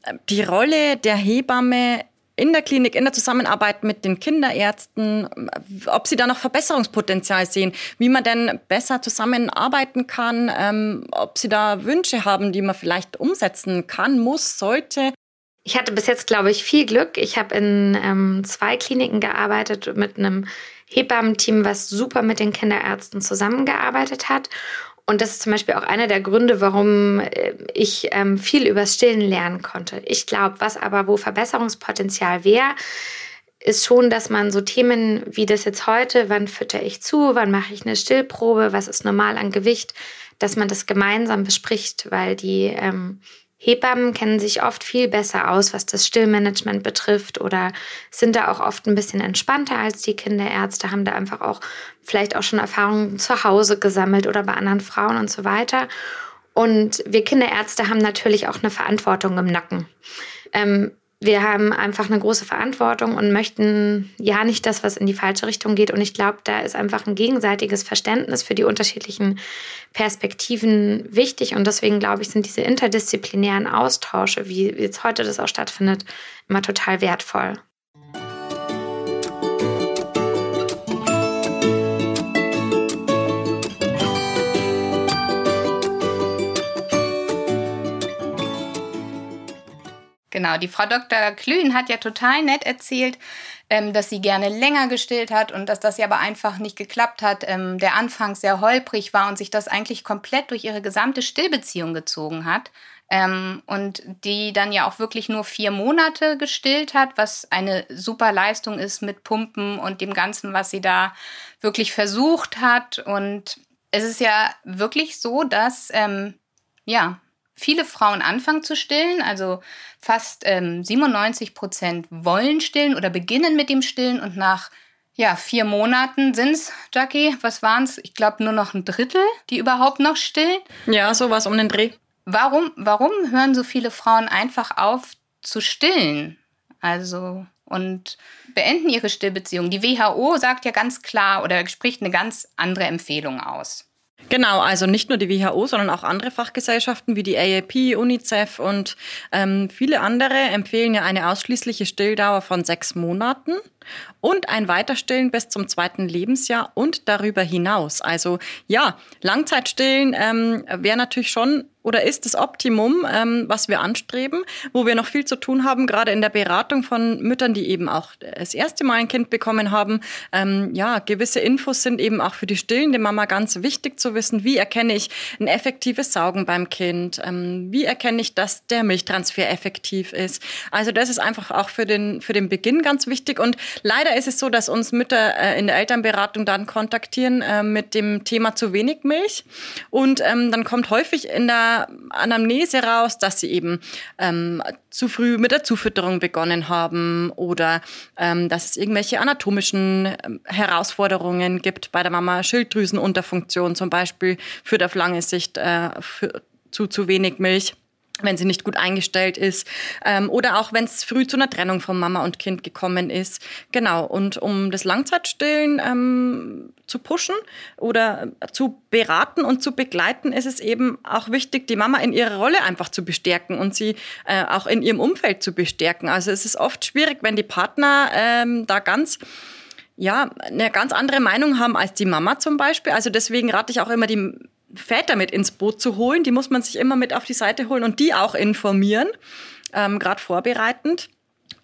äh, die Rolle der Hebamme in der Klinik, in der Zusammenarbeit mit den Kinderärzten, äh, ob Sie da noch Verbesserungspotenzial sehen, wie man denn besser zusammenarbeiten kann, ähm, ob Sie da Wünsche haben, die man vielleicht umsetzen kann, muss, sollte. Ich hatte bis jetzt, glaube ich, viel Glück. Ich habe in ähm, zwei Kliniken gearbeitet mit einem Hebammenteam, was super mit den Kinderärzten zusammengearbeitet hat. Und das ist zum Beispiel auch einer der Gründe, warum äh, ich ähm, viel über Stillen lernen konnte. Ich glaube, was aber wo Verbesserungspotenzial wäre, ist schon, dass man so Themen wie das jetzt heute, wann fütter ich zu, wann mache ich eine Stillprobe, was ist normal an Gewicht, dass man das gemeinsam bespricht, weil die ähm, Hebammen kennen sich oft viel besser aus, was das Stillmanagement betrifft oder sind da auch oft ein bisschen entspannter als die Kinderärzte, haben da einfach auch vielleicht auch schon Erfahrungen zu Hause gesammelt oder bei anderen Frauen und so weiter. Und wir Kinderärzte haben natürlich auch eine Verantwortung im Nacken. Ähm, wir haben einfach eine große Verantwortung und möchten ja nicht das, was in die falsche Richtung geht. Und ich glaube, da ist einfach ein gegenseitiges Verständnis für die unterschiedlichen Perspektiven wichtig. Und deswegen glaube ich, sind diese interdisziplinären Austausche, wie jetzt heute das auch stattfindet, immer total wertvoll. Genau, die Frau Dr. Klühn hat ja total nett erzählt, ähm, dass sie gerne länger gestillt hat und dass das ja aber einfach nicht geklappt hat. Ähm, der Anfang sehr holprig war und sich das eigentlich komplett durch ihre gesamte Stillbeziehung gezogen hat. Ähm, und die dann ja auch wirklich nur vier Monate gestillt hat, was eine super Leistung ist mit Pumpen und dem Ganzen, was sie da wirklich versucht hat. Und es ist ja wirklich so, dass ja, viele Frauen anfangen zu stillen. Also fast ähm, 97 Prozent wollen stillen oder beginnen mit dem Stillen und nach ja, vier Monaten sind es, Jackie, was waren es? Ich glaube nur noch ein Drittel, die überhaupt noch stillen. Ja, sowas um den Dreh. Warum, warum hören so viele Frauen einfach auf zu stillen? Also und beenden ihre Stillbeziehung. Die WHO sagt ja ganz klar oder spricht eine ganz andere Empfehlung aus. Genau, also nicht nur die WHO, sondern auch andere Fachgesellschaften wie die AAP, UNICEF und ähm, viele andere empfehlen ja eine ausschließliche Stilldauer von sechs Monaten und ein Weiterstillen bis zum zweiten Lebensjahr und darüber hinaus. Also ja, Langzeitstillen ähm, wäre natürlich schon oder ist das Optimum, ähm, was wir anstreben, wo wir noch viel zu tun haben, gerade in der Beratung von Müttern, die eben auch das erste Mal ein Kind bekommen haben. Ähm, ja, gewisse Infos sind eben auch für die stillende Mama ganz wichtig zu wissen. Wie erkenne ich ein effektives Saugen beim Kind? Ähm, wie erkenne ich, dass der Milchtransfer effektiv ist? Also das ist einfach auch für den, für den Beginn ganz wichtig und Leider ist es so, dass uns Mütter äh, in der Elternberatung dann kontaktieren äh, mit dem Thema zu wenig Milch. Und ähm, dann kommt häufig in der Anamnese raus, dass sie eben ähm, zu früh mit der Zufütterung begonnen haben oder ähm, dass es irgendwelche anatomischen ähm, Herausforderungen gibt bei der Mama. Schilddrüsenunterfunktion zum Beispiel führt auf lange Sicht äh, für, zu zu wenig Milch wenn sie nicht gut eingestellt ist ähm, oder auch wenn es früh zu einer Trennung von Mama und Kind gekommen ist. Genau, und um das Langzeitstillen ähm, zu pushen oder zu beraten und zu begleiten, ist es eben auch wichtig, die Mama in ihrer Rolle einfach zu bestärken und sie äh, auch in ihrem Umfeld zu bestärken. Also es ist oft schwierig, wenn die Partner ähm, da ganz ja, eine ganz andere Meinung haben als die Mama zum Beispiel. Also deswegen rate ich auch immer die Väter mit ins Boot zu holen. Die muss man sich immer mit auf die Seite holen und die auch informieren, ähm, gerade vorbereitend.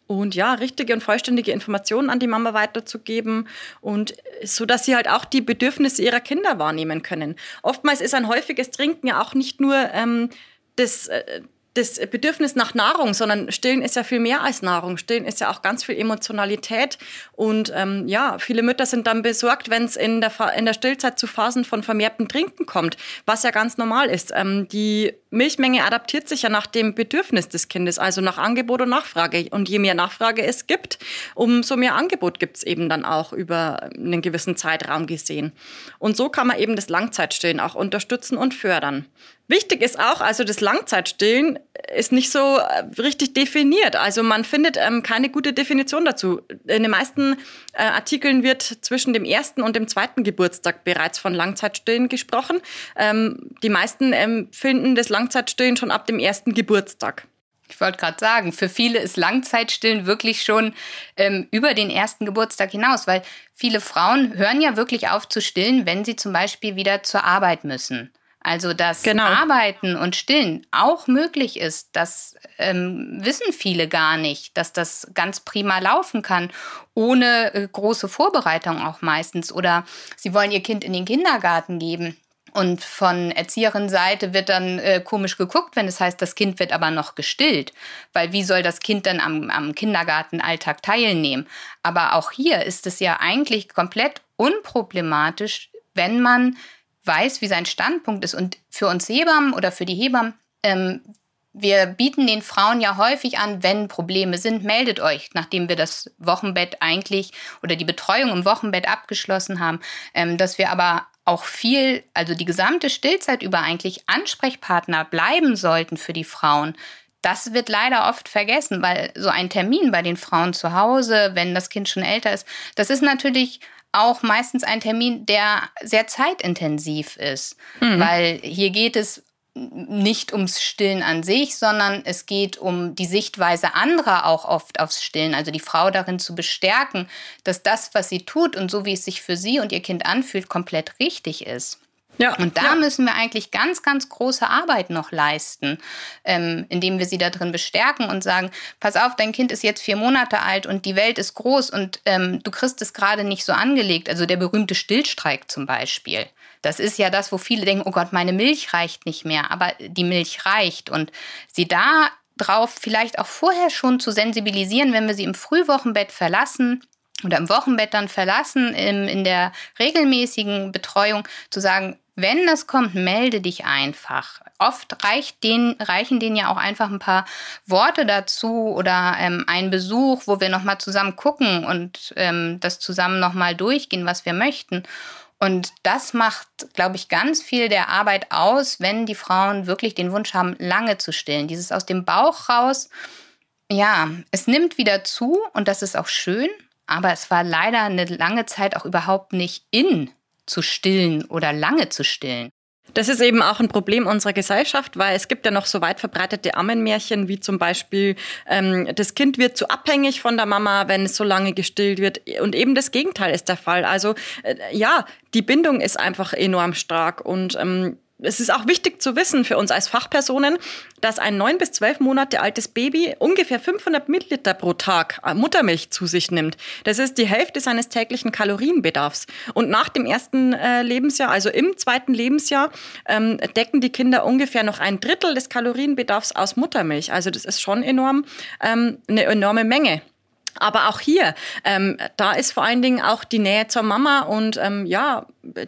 Und ja, richtige und vollständige Informationen an die Mama weiterzugeben und so, dass sie halt auch die Bedürfnisse ihrer Kinder wahrnehmen können. Oftmals ist ein häufiges Trinken ja auch nicht nur ähm, das, äh, das Bedürfnis nach Nahrung, sondern Stillen ist ja viel mehr als Nahrung. Stillen ist ja auch ganz viel Emotionalität. Und ähm, ja, viele Mütter sind dann besorgt, wenn es in der, in der Stillzeit zu Phasen von vermehrtem Trinken kommt, was ja ganz normal ist. Ähm, die Milchmenge adaptiert sich ja nach dem Bedürfnis des Kindes, also nach Angebot und Nachfrage. Und je mehr Nachfrage es gibt, umso mehr Angebot gibt es eben dann auch über einen gewissen Zeitraum gesehen. Und so kann man eben das Langzeitstillen auch unterstützen und fördern. Wichtig ist auch, also das Langzeitstillen ist nicht so äh, richtig definiert. Also man findet ähm, keine gute Definition dazu. In den meisten äh, Artikeln wird zwischen dem ersten und dem zweiten Geburtstag bereits von Langzeitstillen gesprochen. Ähm, die meisten ähm, finden das Langzeitstillen schon ab dem ersten Geburtstag. Ich wollte gerade sagen, für viele ist Langzeitstillen wirklich schon ähm, über den ersten Geburtstag hinaus, weil viele Frauen hören ja wirklich auf zu stillen, wenn sie zum Beispiel wieder zur Arbeit müssen. Also, dass genau. Arbeiten und Stillen auch möglich ist, das ähm, wissen viele gar nicht, dass das ganz prima laufen kann, ohne äh, große Vorbereitung auch meistens. Oder sie wollen ihr Kind in den Kindergarten geben. Und von Erzieherin-Seite wird dann äh, komisch geguckt, wenn es heißt, das Kind wird aber noch gestillt. Weil wie soll das Kind dann am, am Kindergartenalltag teilnehmen? Aber auch hier ist es ja eigentlich komplett unproblematisch, wenn man weiß, wie sein Standpunkt ist. Und für uns Hebammen oder für die Hebammen, ähm, wir bieten den Frauen ja häufig an, wenn Probleme sind, meldet euch, nachdem wir das Wochenbett eigentlich oder die Betreuung im Wochenbett abgeschlossen haben, ähm, dass wir aber auch viel, also die gesamte Stillzeit über eigentlich Ansprechpartner bleiben sollten für die Frauen, das wird leider oft vergessen, weil so ein Termin bei den Frauen zu Hause, wenn das Kind schon älter ist, das ist natürlich auch meistens ein Termin, der sehr zeitintensiv ist, mhm. weil hier geht es nicht ums Stillen an sich, sondern es geht um die Sichtweise anderer auch oft aufs Stillen, also die Frau darin zu bestärken, dass das, was sie tut und so wie es sich für sie und ihr Kind anfühlt, komplett richtig ist. Ja, und da ja. müssen wir eigentlich ganz, ganz große Arbeit noch leisten, ähm, indem wir sie da drin bestärken und sagen, pass auf, dein Kind ist jetzt vier Monate alt und die Welt ist groß und ähm, du kriegst es gerade nicht so angelegt. Also der berühmte Stillstreik zum Beispiel. Das ist ja das, wo viele denken, oh Gott, meine Milch reicht nicht mehr, aber die Milch reicht. Und sie da drauf vielleicht auch vorher schon zu sensibilisieren, wenn wir sie im Frühwochenbett verlassen, oder im Wochenbett dann verlassen, in, in der regelmäßigen Betreuung, zu sagen, wenn das kommt, melde dich einfach. Oft reicht den, reichen denen ja auch einfach ein paar Worte dazu oder ähm, ein Besuch, wo wir nochmal zusammen gucken und ähm, das zusammen nochmal durchgehen, was wir möchten. Und das macht, glaube ich, ganz viel der Arbeit aus, wenn die Frauen wirklich den Wunsch haben, lange zu stillen. Dieses aus dem Bauch raus, ja, es nimmt wieder zu und das ist auch schön, aber es war leider eine lange Zeit auch überhaupt nicht in zu stillen oder lange zu stillen. Das ist eben auch ein Problem unserer Gesellschaft, weil es gibt ja noch so weit verbreitete Ammenmärchen, wie zum Beispiel, ähm, das Kind wird zu abhängig von der Mama, wenn es so lange gestillt wird. Und eben das Gegenteil ist der Fall. Also äh, ja, die Bindung ist einfach enorm stark und ähm, es ist auch wichtig zu wissen für uns als Fachpersonen, dass ein neun bis zwölf Monate altes Baby ungefähr 500 Milliliter pro Tag äh, Muttermilch zu sich nimmt. Das ist die Hälfte seines täglichen Kalorienbedarfs. Und nach dem ersten äh, Lebensjahr, also im zweiten Lebensjahr, ähm, decken die Kinder ungefähr noch ein Drittel des Kalorienbedarfs aus Muttermilch. Also das ist schon enorm ähm, eine enorme Menge. Aber auch hier, ähm, da ist vor allen Dingen auch die Nähe zur Mama und ähm, ja,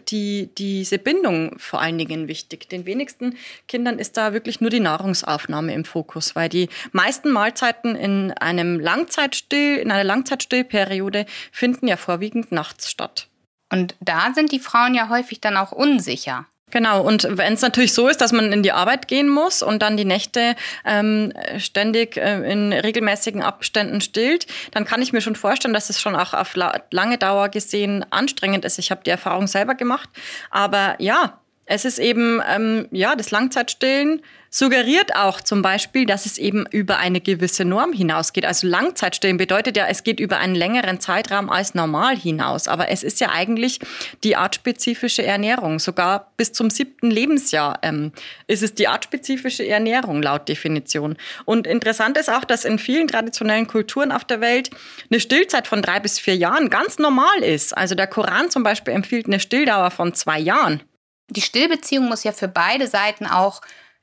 die, diese Bindung vor allen Dingen wichtig. Den wenigsten Kindern ist da wirklich nur die Nahrungsaufnahme im Fokus, weil die meisten Mahlzeiten in einem Langzeitstill, in einer Langzeitstillperiode finden ja vorwiegend nachts statt. Und da sind die Frauen ja häufig dann auch unsicher. Genau, und wenn es natürlich so ist, dass man in die Arbeit gehen muss und dann die Nächte ähm, ständig äh, in regelmäßigen Abständen stillt, dann kann ich mir schon vorstellen, dass es schon auch auf la lange Dauer gesehen anstrengend ist. Ich habe die Erfahrung selber gemacht. Aber ja, es ist eben, ähm, ja, das Langzeitstillen suggeriert auch zum Beispiel, dass es eben über eine gewisse Norm hinausgeht. Also Langzeitstillen bedeutet ja, es geht über einen längeren Zeitraum als normal hinaus. Aber es ist ja eigentlich die artspezifische Ernährung. Sogar bis zum siebten Lebensjahr ähm, ist es die artspezifische Ernährung laut Definition. Und interessant ist auch, dass in vielen traditionellen Kulturen auf der Welt eine Stillzeit von drei bis vier Jahren ganz normal ist. Also der Koran zum Beispiel empfiehlt eine Stilldauer von zwei Jahren die Stillbeziehung muss ja für beide Seiten auch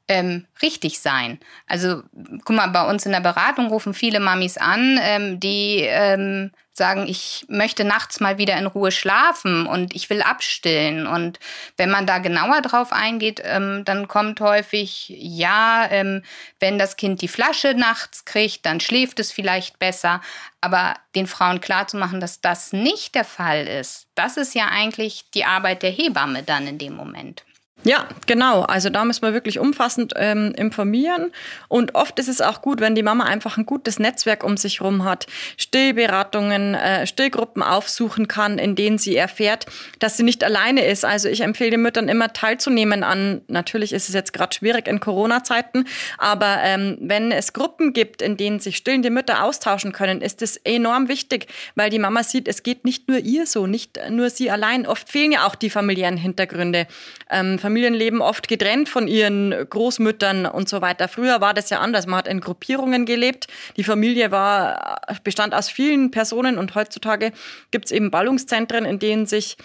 ähm, richtig sein. Also guck mal, bei uns in der Beratung rufen viele Mamis an, ähm, die ähm, sagen, ich möchte nachts mal wieder in Ruhe schlafen und ich will abstillen. Und wenn man da genauer drauf eingeht, ähm, dann kommt häufig, ja, ähm, wenn das Kind die Flasche nachts kriegt, dann schläft es vielleicht besser. Aber den Frauen klarzumachen, dass das nicht der Fall ist, das ist ja eigentlich die Arbeit der Hebamme dann in dem Moment. Ja, genau. Also da müssen wir wirklich umfassend ähm, informieren. Und oft ist es auch gut, wenn die Mama einfach ein gutes Netzwerk um sich herum hat, Stillberatungen, äh, Stillgruppen aufsuchen kann, in denen sie erfährt, dass sie nicht alleine ist. Also ich empfehle den Müttern immer teilzunehmen an, natürlich ist es jetzt gerade schwierig in Corona-Zeiten, aber ähm, wenn es Gruppen gibt, in denen sich stillende Mütter austauschen können, ist es enorm wichtig, weil die Mama sieht, es geht nicht nur ihr so, nicht nur sie allein. Oft fehlen ja auch die familiären Hintergründe. Ähm, Familienleben oft getrennt von ihren Großmüttern und so weiter. Früher war das ja anders. Man hat in Gruppierungen gelebt. Die Familie war, bestand aus vielen Personen und heutzutage gibt es eben Ballungszentren, in denen sich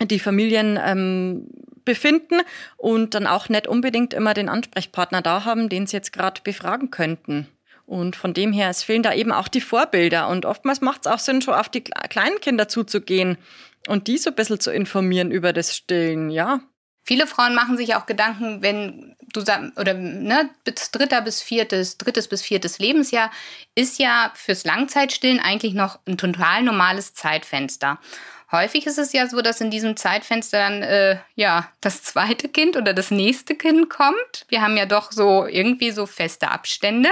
die Familien ähm, befinden und dann auch nicht unbedingt immer den Ansprechpartner da haben, den sie jetzt gerade befragen könnten. Und von dem her, es fehlen da eben auch die Vorbilder. Und oftmals macht es auch Sinn, schon auf die kleinen Kinder zuzugehen und die so ein bisschen zu informieren über das Stillen, ja. Viele Frauen machen sich auch Gedanken, wenn du sagst, oder ne, bis dritter bis viertes, drittes bis viertes Lebensjahr ist ja fürs Langzeitstillen eigentlich noch ein total normales Zeitfenster. häufig ist es ja so, dass in diesem Zeitfenster dann äh, ja das zweite Kind oder das nächste Kind kommt. Wir haben ja doch so irgendwie so feste Abstände.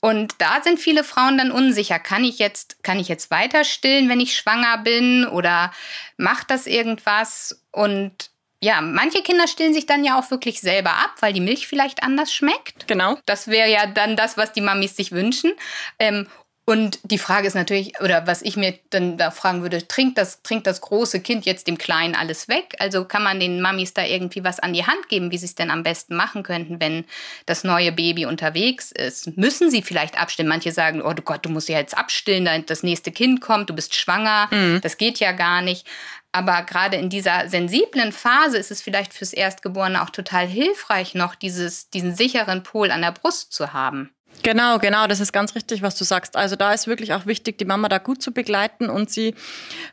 Und da sind viele Frauen dann unsicher. Kann ich jetzt, kann ich jetzt weiter stillen, wenn ich schwanger bin? Oder macht das irgendwas? Und ja, manche Kinder stillen sich dann ja auch wirklich selber ab, weil die Milch vielleicht anders schmeckt. Genau. Das wäre ja dann das, was die Mamis sich wünschen. Ähm, und die Frage ist natürlich, oder was ich mir dann da fragen würde, trinkt das, trinkt das große Kind jetzt dem Kleinen alles weg? Also kann man den Mamis da irgendwie was an die Hand geben, wie sie es denn am besten machen könnten, wenn das neue Baby unterwegs ist? Müssen sie vielleicht abstillen? Manche sagen, oh Gott, du musst ja jetzt abstillen, das nächste Kind kommt, du bist schwanger, mhm. das geht ja gar nicht. Aber gerade in dieser sensiblen Phase ist es vielleicht fürs Erstgeborene auch total hilfreich, noch dieses, diesen sicheren Pol an der Brust zu haben. Genau, genau, das ist ganz richtig, was du sagst. Also da ist wirklich auch wichtig, die Mama da gut zu begleiten und sie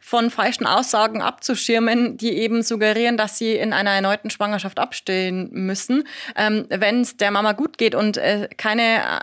von falschen Aussagen abzuschirmen, die eben suggerieren, dass sie in einer erneuten Schwangerschaft abstillen müssen. Ähm, Wenn es der Mama gut geht und äh, keine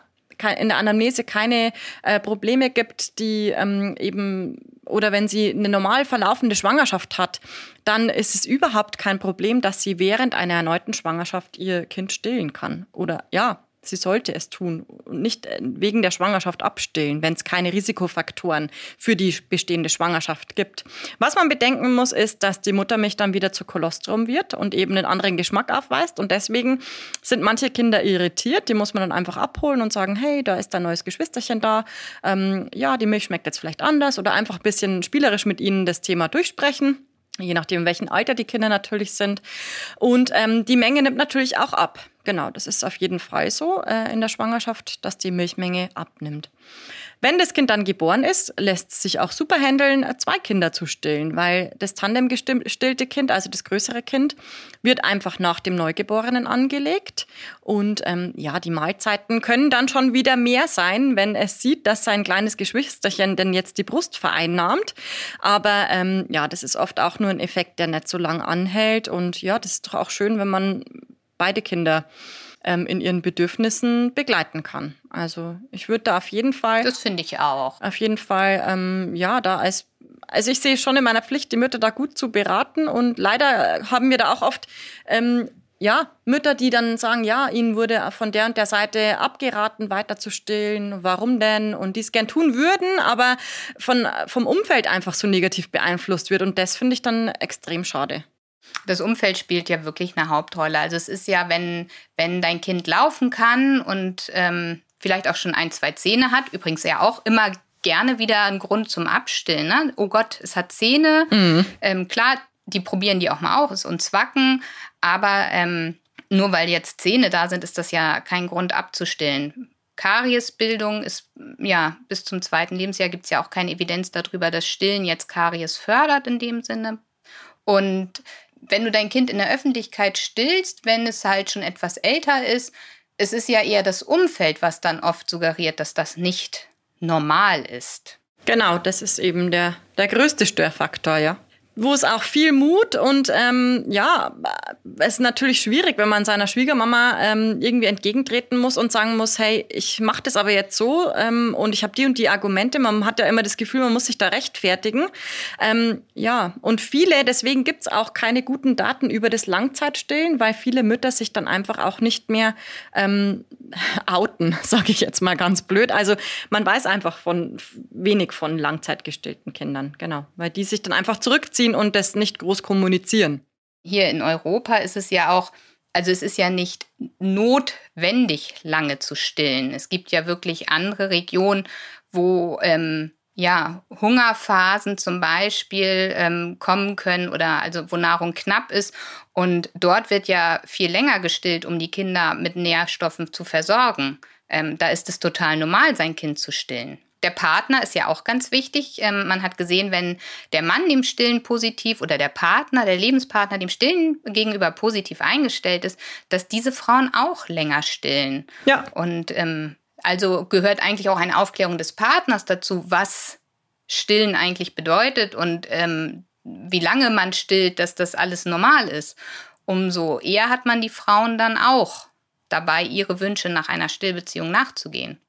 in der Anamnese keine äh, Probleme gibt, die ähm, eben oder wenn sie eine normal verlaufende Schwangerschaft hat, dann ist es überhaupt kein Problem, dass sie während einer erneuten Schwangerschaft ihr Kind stillen kann. Oder ja, sie sollte es tun und nicht äh, wegen der Schwangerschaft abstillen, wenn es keine Risikofaktoren für die bestehende Schwangerschaft gibt. Was man bedenken muss, ist, dass die Muttermilch dann wieder zu Kolostrum wird und eben einen anderen Geschmack aufweist und deswegen sind manche Kinder irritiert. Die muss man dann einfach abholen und sagen, hey, da ist ein neues Geschwisterchen da. Ähm, ja, die Milch schmeckt jetzt vielleicht anders oder einfach ein bisschen spielerisch mit ihnen das Thema durchsprechen je nachdem, in welchem Alter die Kinder natürlich sind. Und ähm, die Menge nimmt natürlich auch ab. Genau, das ist auf jeden Fall so äh, in der Schwangerschaft, dass die Milchmenge abnimmt. Wenn das Kind dann geboren ist, lässt es sich auch super handeln, zwei Kinder zu stillen, weil das Tandem gestillte Kind, also das größere Kind, wird einfach nach dem Neugeborenen angelegt. Und ähm, ja, die Mahlzeiten können dann schon wieder mehr sein, wenn es sieht, dass sein kleines Geschwisterchen denn jetzt die Brust vereinnahmt. Aber ähm, ja, das ist oft auch nur ein Effekt, der nicht so lang anhält. Und ja, das ist doch auch schön, wenn man beide Kinder ähm, in ihren Bedürfnissen begleiten kann. Also ich würde da auf jeden Fall. Das finde ich auch. Auf jeden Fall, ähm, ja, da als also ich sehe schon in meiner Pflicht, die Mütter da gut zu beraten. Und leider haben wir da auch oft ähm, ja, Mütter, die dann sagen, ja, ihnen wurde von der und der Seite abgeraten, weiter zu stillen. Warum denn? Und die es gern tun würden, aber von, vom Umfeld einfach so negativ beeinflusst wird. Und das finde ich dann extrem schade. Das Umfeld spielt ja wirklich eine Hauptrolle. Also es ist ja, wenn, wenn dein Kind laufen kann und ähm, vielleicht auch schon ein, zwei Zähne hat, übrigens ja auch immer gerne wieder ein Grund zum Abstillen. Ne? Oh Gott, es hat Zähne. Mhm. Ähm, klar, die probieren die auch mal aus und zwacken, aber ähm, nur weil jetzt Zähne da sind, ist das ja kein Grund abzustillen. Kariesbildung ist, ja, bis zum zweiten Lebensjahr gibt es ja auch keine Evidenz darüber, dass Stillen jetzt Karies fördert in dem Sinne. Und wenn du dein Kind in der Öffentlichkeit stillst, wenn es halt schon etwas älter ist, es ist ja eher das Umfeld, was dann oft suggeriert, dass das nicht normal ist. Genau, das ist eben der, der größte Störfaktor, ja wo es auch viel Mut und ähm, ja, es ist natürlich schwierig, wenn man seiner Schwiegermama ähm, irgendwie entgegentreten muss und sagen muss, hey, ich mache das aber jetzt so ähm, und ich habe die und die Argumente. Man hat ja immer das Gefühl, man muss sich da rechtfertigen. Ähm, ja, und viele, deswegen gibt's auch keine guten Daten über das Langzeitstillen, weil viele Mütter sich dann einfach auch nicht mehr ähm, outen, sage ich jetzt mal ganz blöd. Also man weiß einfach von wenig von langzeitgestillten Kindern, genau, weil die sich dann einfach zurückziehen ziehen und das nicht groß kommunizieren. Hier in Europa ist es ja auch, also es ist ja nicht notwendig, lange zu stillen. Es gibt ja wirklich andere Regionen, wo ähm, ja, Hungerphasen zum Beispiel ähm, kommen können oder also wo Nahrung knapp ist. Und dort wird ja viel länger gestillt, um die Kinder mit Nährstoffen zu versorgen. Ähm, da ist es total normal, sein Kind zu stillen. Der Partner ist ja auch ganz wichtig. Ähm, man hat gesehen, wenn der Mann dem Stillen positiv oder der Partner, der Lebenspartner dem Stillen gegenüber positiv eingestellt ist, dass diese Frauen auch länger stillen. Ja. Und ähm, also gehört eigentlich auch eine Aufklärung des Partners dazu, was Stillen eigentlich bedeutet und ähm, wie lange man stillt, dass das alles normal ist. Umso eher hat man die Frauen dann auch dabei, ihre Wünsche nach einer Stillbeziehung nachzugehen.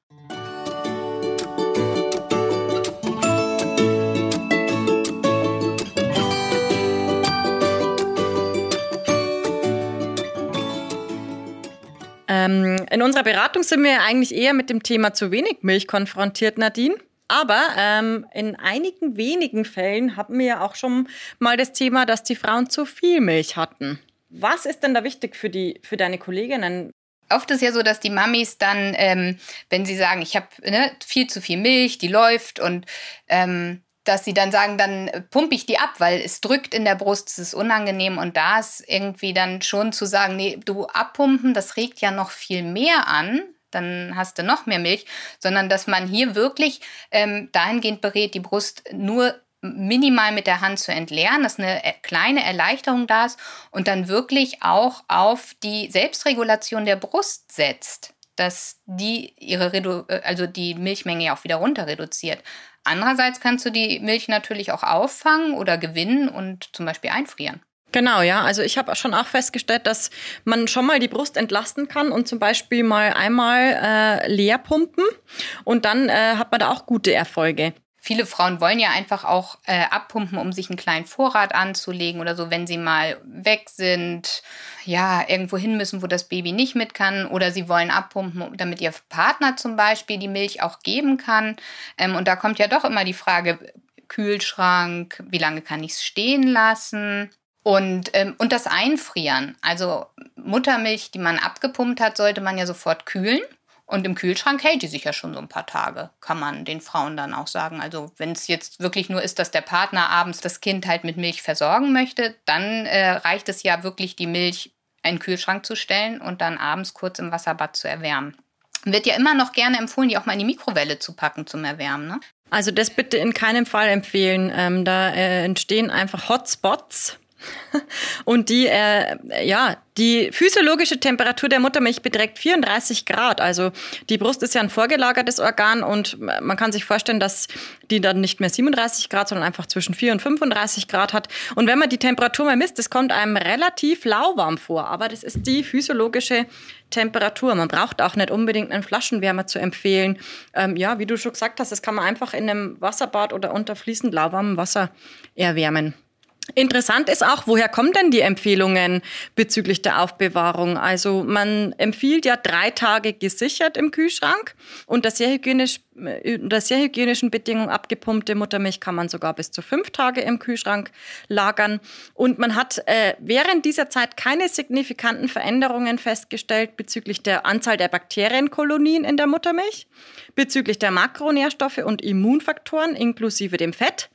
Unserer Beratung sind wir eigentlich eher mit dem Thema zu wenig Milch konfrontiert, Nadine. Aber ähm, in einigen wenigen Fällen hatten wir ja auch schon mal das Thema, dass die Frauen zu viel Milch hatten. Was ist denn da wichtig für, die, für deine Kolleginnen? Oft ist ja so, dass die Mamis dann, ähm, wenn sie sagen, ich habe ne, viel zu viel Milch, die läuft und ähm, dass sie dann sagen, dann pumpe ich die ab, weil es drückt in der Brust, es ist unangenehm und da ist irgendwie dann schon zu sagen, nee, du abpumpen, das regt ja noch viel mehr an, dann hast du noch mehr Milch, sondern dass man hier wirklich ähm, dahingehend berät, die Brust nur minimal mit der Hand zu entleeren, dass eine äh, kleine Erleichterung da ist und dann wirklich auch auf die Selbstregulation der Brust setzt, dass die ihre Redu äh, also die Milchmenge auch wieder runter reduziert. Andererseits kannst du die Milch natürlich auch auffangen oder gewinnen und zum Beispiel einfrieren. Genau, ja. Also ich habe schon auch festgestellt, dass man schon mal die Brust entlasten kann und zum Beispiel mal einmal äh, leer pumpen und dann äh, hat man da auch gute Erfolge viele Frauen wollen ja einfach auch äh, abpumpen, um sich einen kleinen Vorrat anzulegen oder so, wenn sie mal weg sind, ja, irgendwo hin müssen, wo das Baby nicht mit kann. Oder sie wollen abpumpen, damit ihr Partner zum Beispiel die Milch auch geben kann. Ähm, und da kommt ja doch immer die Frage, Kühlschrank, wie lange kann ich es stehen lassen? Und, ähm, und das Einfrieren. Also Muttermilch, die man abgepumpt hat, sollte man ja sofort kühlen. Und im Kühlschrank hält die sich ja schon so ein paar Tage, kann man den Frauen dann auch sagen. Also wenn es jetzt wirklich nur ist, dass der Partner abends das Kind halt mit Milch versorgen möchte, dann äh, reicht es ja wirklich, die Milch in den Kühlschrank zu stellen und dann abends kurz im Wasserbad zu erwärmen. Wird ja immer noch gerne empfohlen, die auch mal in die Mikrowelle zu packen zum Erwärmen. Ne? Also das bitte in keinem Fall empfehlen. Ähm, da äh, entstehen einfach Hotspots Und die, äh, ja, die physiologische Temperatur der Muttermilch beträgt 34 Grad. Also die Brust ist ja ein vorgelagertes Organ und man kann sich vorstellen, dass die dann nicht mehr 37 Grad, sondern einfach zwischen 4 und 35 Grad hat. Und wenn man die Temperatur mal misst, das kommt einem relativ lauwarm vor. Aber das ist die physiologische Temperatur. Man braucht auch nicht unbedingt einen Flaschenwärmer zu empfehlen. Ähm, ja, wie du schon gesagt hast, das kann man einfach in einem Wasserbad oder unter fließend lauwarmem Wasser erwärmen. Interessant ist auch, woher kommen denn die Empfehlungen bezüglich der Aufbewahrung? Also man empfiehlt ja drei Tage gesichert im Kühlschrank. Unter sehr, hygienisch, äh, unter sehr hygienischen Bedingungen abgepumpte Muttermilch kann man sogar bis zu fünf Tage im Kühlschrank lagern. Und man hat äh, während dieser Zeit keine signifikanten Veränderungen festgestellt bezüglich der Anzahl der Bakterienkolonien in der Muttermilch, bezüglich der Makronährstoffe und Immunfaktoren inklusive dem Fett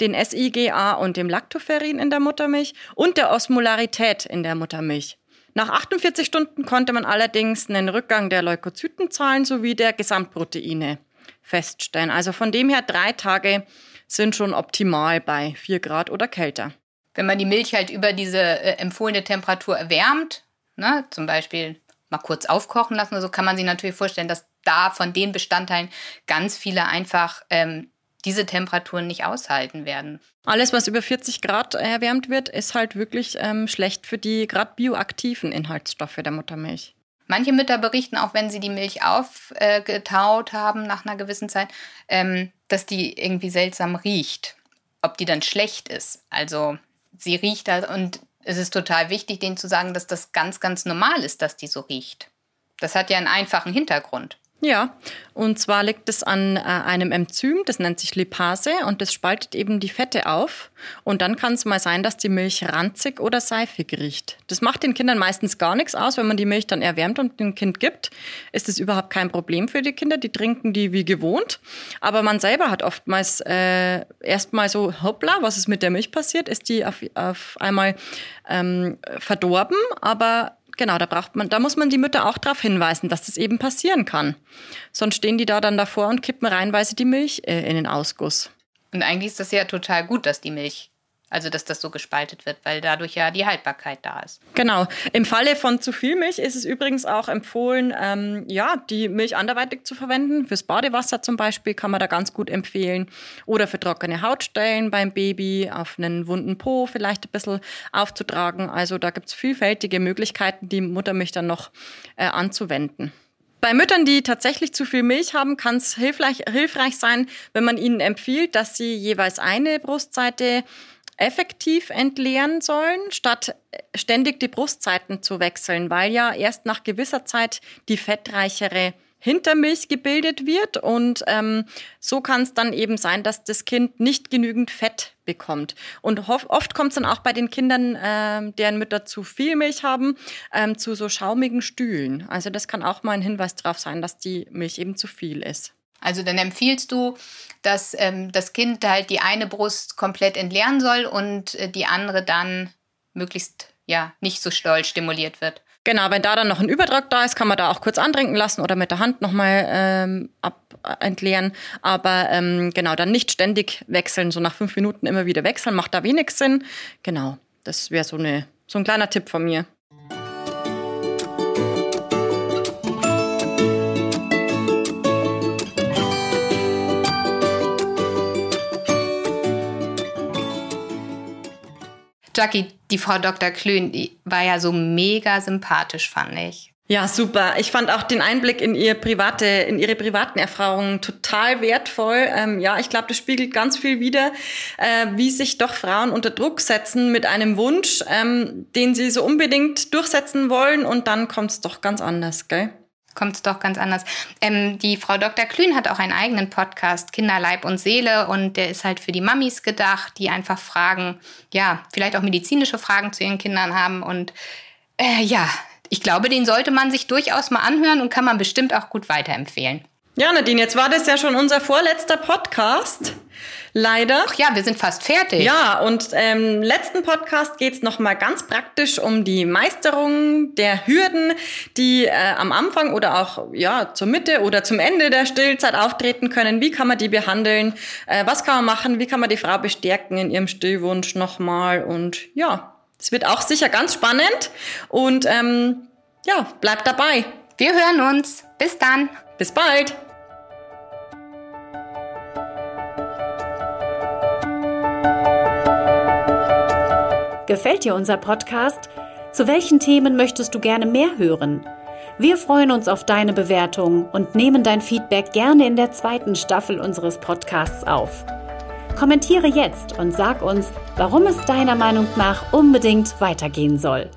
den SIGA und dem Lactoferrin in der Muttermilch und der Osmolarität in der Muttermilch. Nach 48 Stunden konnte man allerdings einen Rückgang der Leukozytenzahlen sowie der Gesamtproteine feststellen. Also von dem her drei Tage sind schon optimal bei 4 Grad oder kälter. Wenn man die Milch halt über diese äh, empfohlene Temperatur erwärmt, ne, zum Beispiel mal kurz aufkochen lassen, so kann man sich natürlich vorstellen, dass da von den Bestandteilen ganz viele einfach ähm, diese Temperaturen nicht aushalten werden. Alles, was über 40 Grad erwärmt wird, ist halt wirklich ähm, schlecht für die gerade bioaktiven Inhaltsstoffe der Muttermilch. Manche Mütter berichten auch, wenn sie die Milch aufgetaut äh, haben nach einer gewissen Zeit, ähm, dass die irgendwie seltsam riecht. Ob die dann schlecht ist. Also sie riecht da und es ist total wichtig, denen zu sagen, dass das ganz, ganz normal ist, dass die so riecht. Das hat ja einen einfachen Hintergrund. Ja, und zwar liegt es an äh, einem Enzym, das nennt sich Lipase und das spaltet eben die Fette auf. Und dann kann es mal sein, dass die Milch ranzig oder seifig riecht. Das macht den Kindern meistens gar nichts aus, wenn man die Milch dann erwärmt und dem Kind gibt. Ist es überhaupt kein Problem für die Kinder, die trinken die wie gewohnt. Aber man selber hat oftmals äh, erstmal so, hoppla, was ist mit der Milch passiert? Ist die auf, auf einmal ähm, verdorben, aber genau, da braucht man, da muss man die Mütter auch darauf hinweisen, dass das eben passieren kann. Sonst stehen die da dann davor und kippen reinweise die Milch äh, in den Ausguss. Und eigentlich ist das ja total gut, dass die Milch also, dass das so gespaltet wird, weil dadurch ja die Haltbarkeit da ist. Genau. Im Falle von zu viel Milch ist es übrigens auch empfohlen, ähm, ja, die Milch anderweitig zu verwenden. Fürs Badewasser zum Beispiel kann man da ganz gut empfehlen. Oder für trockene Hautstellen beim Baby, auf einen wunden Po vielleicht ein bisschen aufzutragen. Also, da gibt es vielfältige Möglichkeiten, die Muttermilch dann noch äh, anzuwenden. Bei Müttern, die tatsächlich zu viel Milch haben, kann es hilfreich, hilfreich sein, wenn man ihnen empfiehlt, dass sie jeweils eine Brustseite effektiv entleeren sollen, statt ständig die Brustseiten zu wechseln, weil ja erst nach gewisser Zeit die fettreichere Hintermilch gebildet wird und ähm, so kann es dann eben sein, dass das Kind nicht genügend Fett bekommt. Und oft kommt es dann auch bei den Kindern, äh, deren Mütter zu viel Milch haben, ähm, zu so schaumigen Stühlen. Also das kann auch mal ein Hinweis darauf sein, dass die Milch eben zu viel ist. Also dann empfiehlst du, dass ähm, das Kind halt die eine Brust komplett entleeren soll und äh, die andere dann möglichst ja nicht so doll stimuliert wird. Genau, wenn da dann noch ein Übertrag da ist, kann man da auch kurz antrinken lassen oder mit der Hand nochmal ähm, ab äh, entleeren. Aber ähm, genau, dann nicht ständig wechseln, so nach fünf Minuten immer wieder wechseln, macht da wenig Sinn. Genau, das wäre so, so ein kleiner Tipp von mir. Jackie, die Frau Dr. Klön, die war ja so mega sympathisch, fand ich. Ja, super. Ich fand auch den Einblick in ihr private, in ihre privaten Erfahrungen total wertvoll. Ähm, ja, ich glaube, das spiegelt ganz viel wider, äh, wie sich doch Frauen unter Druck setzen mit einem Wunsch, ähm, den sie so unbedingt durchsetzen wollen und dann kommt es doch ganz anders, gell? Kommt es doch ganz anders. Ähm, die Frau Dr. Klün hat auch einen eigenen Podcast, Kinderleib und Seele, und der ist halt für die Mamis gedacht, die einfach Fragen, ja, vielleicht auch medizinische Fragen zu ihren Kindern haben. Und äh, ja, ich glaube, den sollte man sich durchaus mal anhören und kann man bestimmt auch gut weiterempfehlen. Ja, Nadine, jetzt war das ja schon unser vorletzter Podcast. Leider. Ach ja, wir sind fast fertig. Ja, und im ähm, letzten Podcast geht's es nochmal ganz praktisch um die Meisterung der Hürden, die äh, am Anfang oder auch ja zur Mitte oder zum Ende der Stillzeit auftreten können. Wie kann man die behandeln? Äh, was kann man machen? Wie kann man die Frau bestärken in ihrem Stillwunsch nochmal? Und ja, es wird auch sicher ganz spannend. Und ähm, ja, bleibt dabei. Wir hören uns. Bis dann. Bis bald. Gefällt dir unser Podcast? Zu welchen Themen möchtest du gerne mehr hören? Wir freuen uns auf deine Bewertung und nehmen dein Feedback gerne in der zweiten Staffel unseres Podcasts auf. Kommentiere jetzt und sag uns, warum es deiner Meinung nach unbedingt weitergehen soll.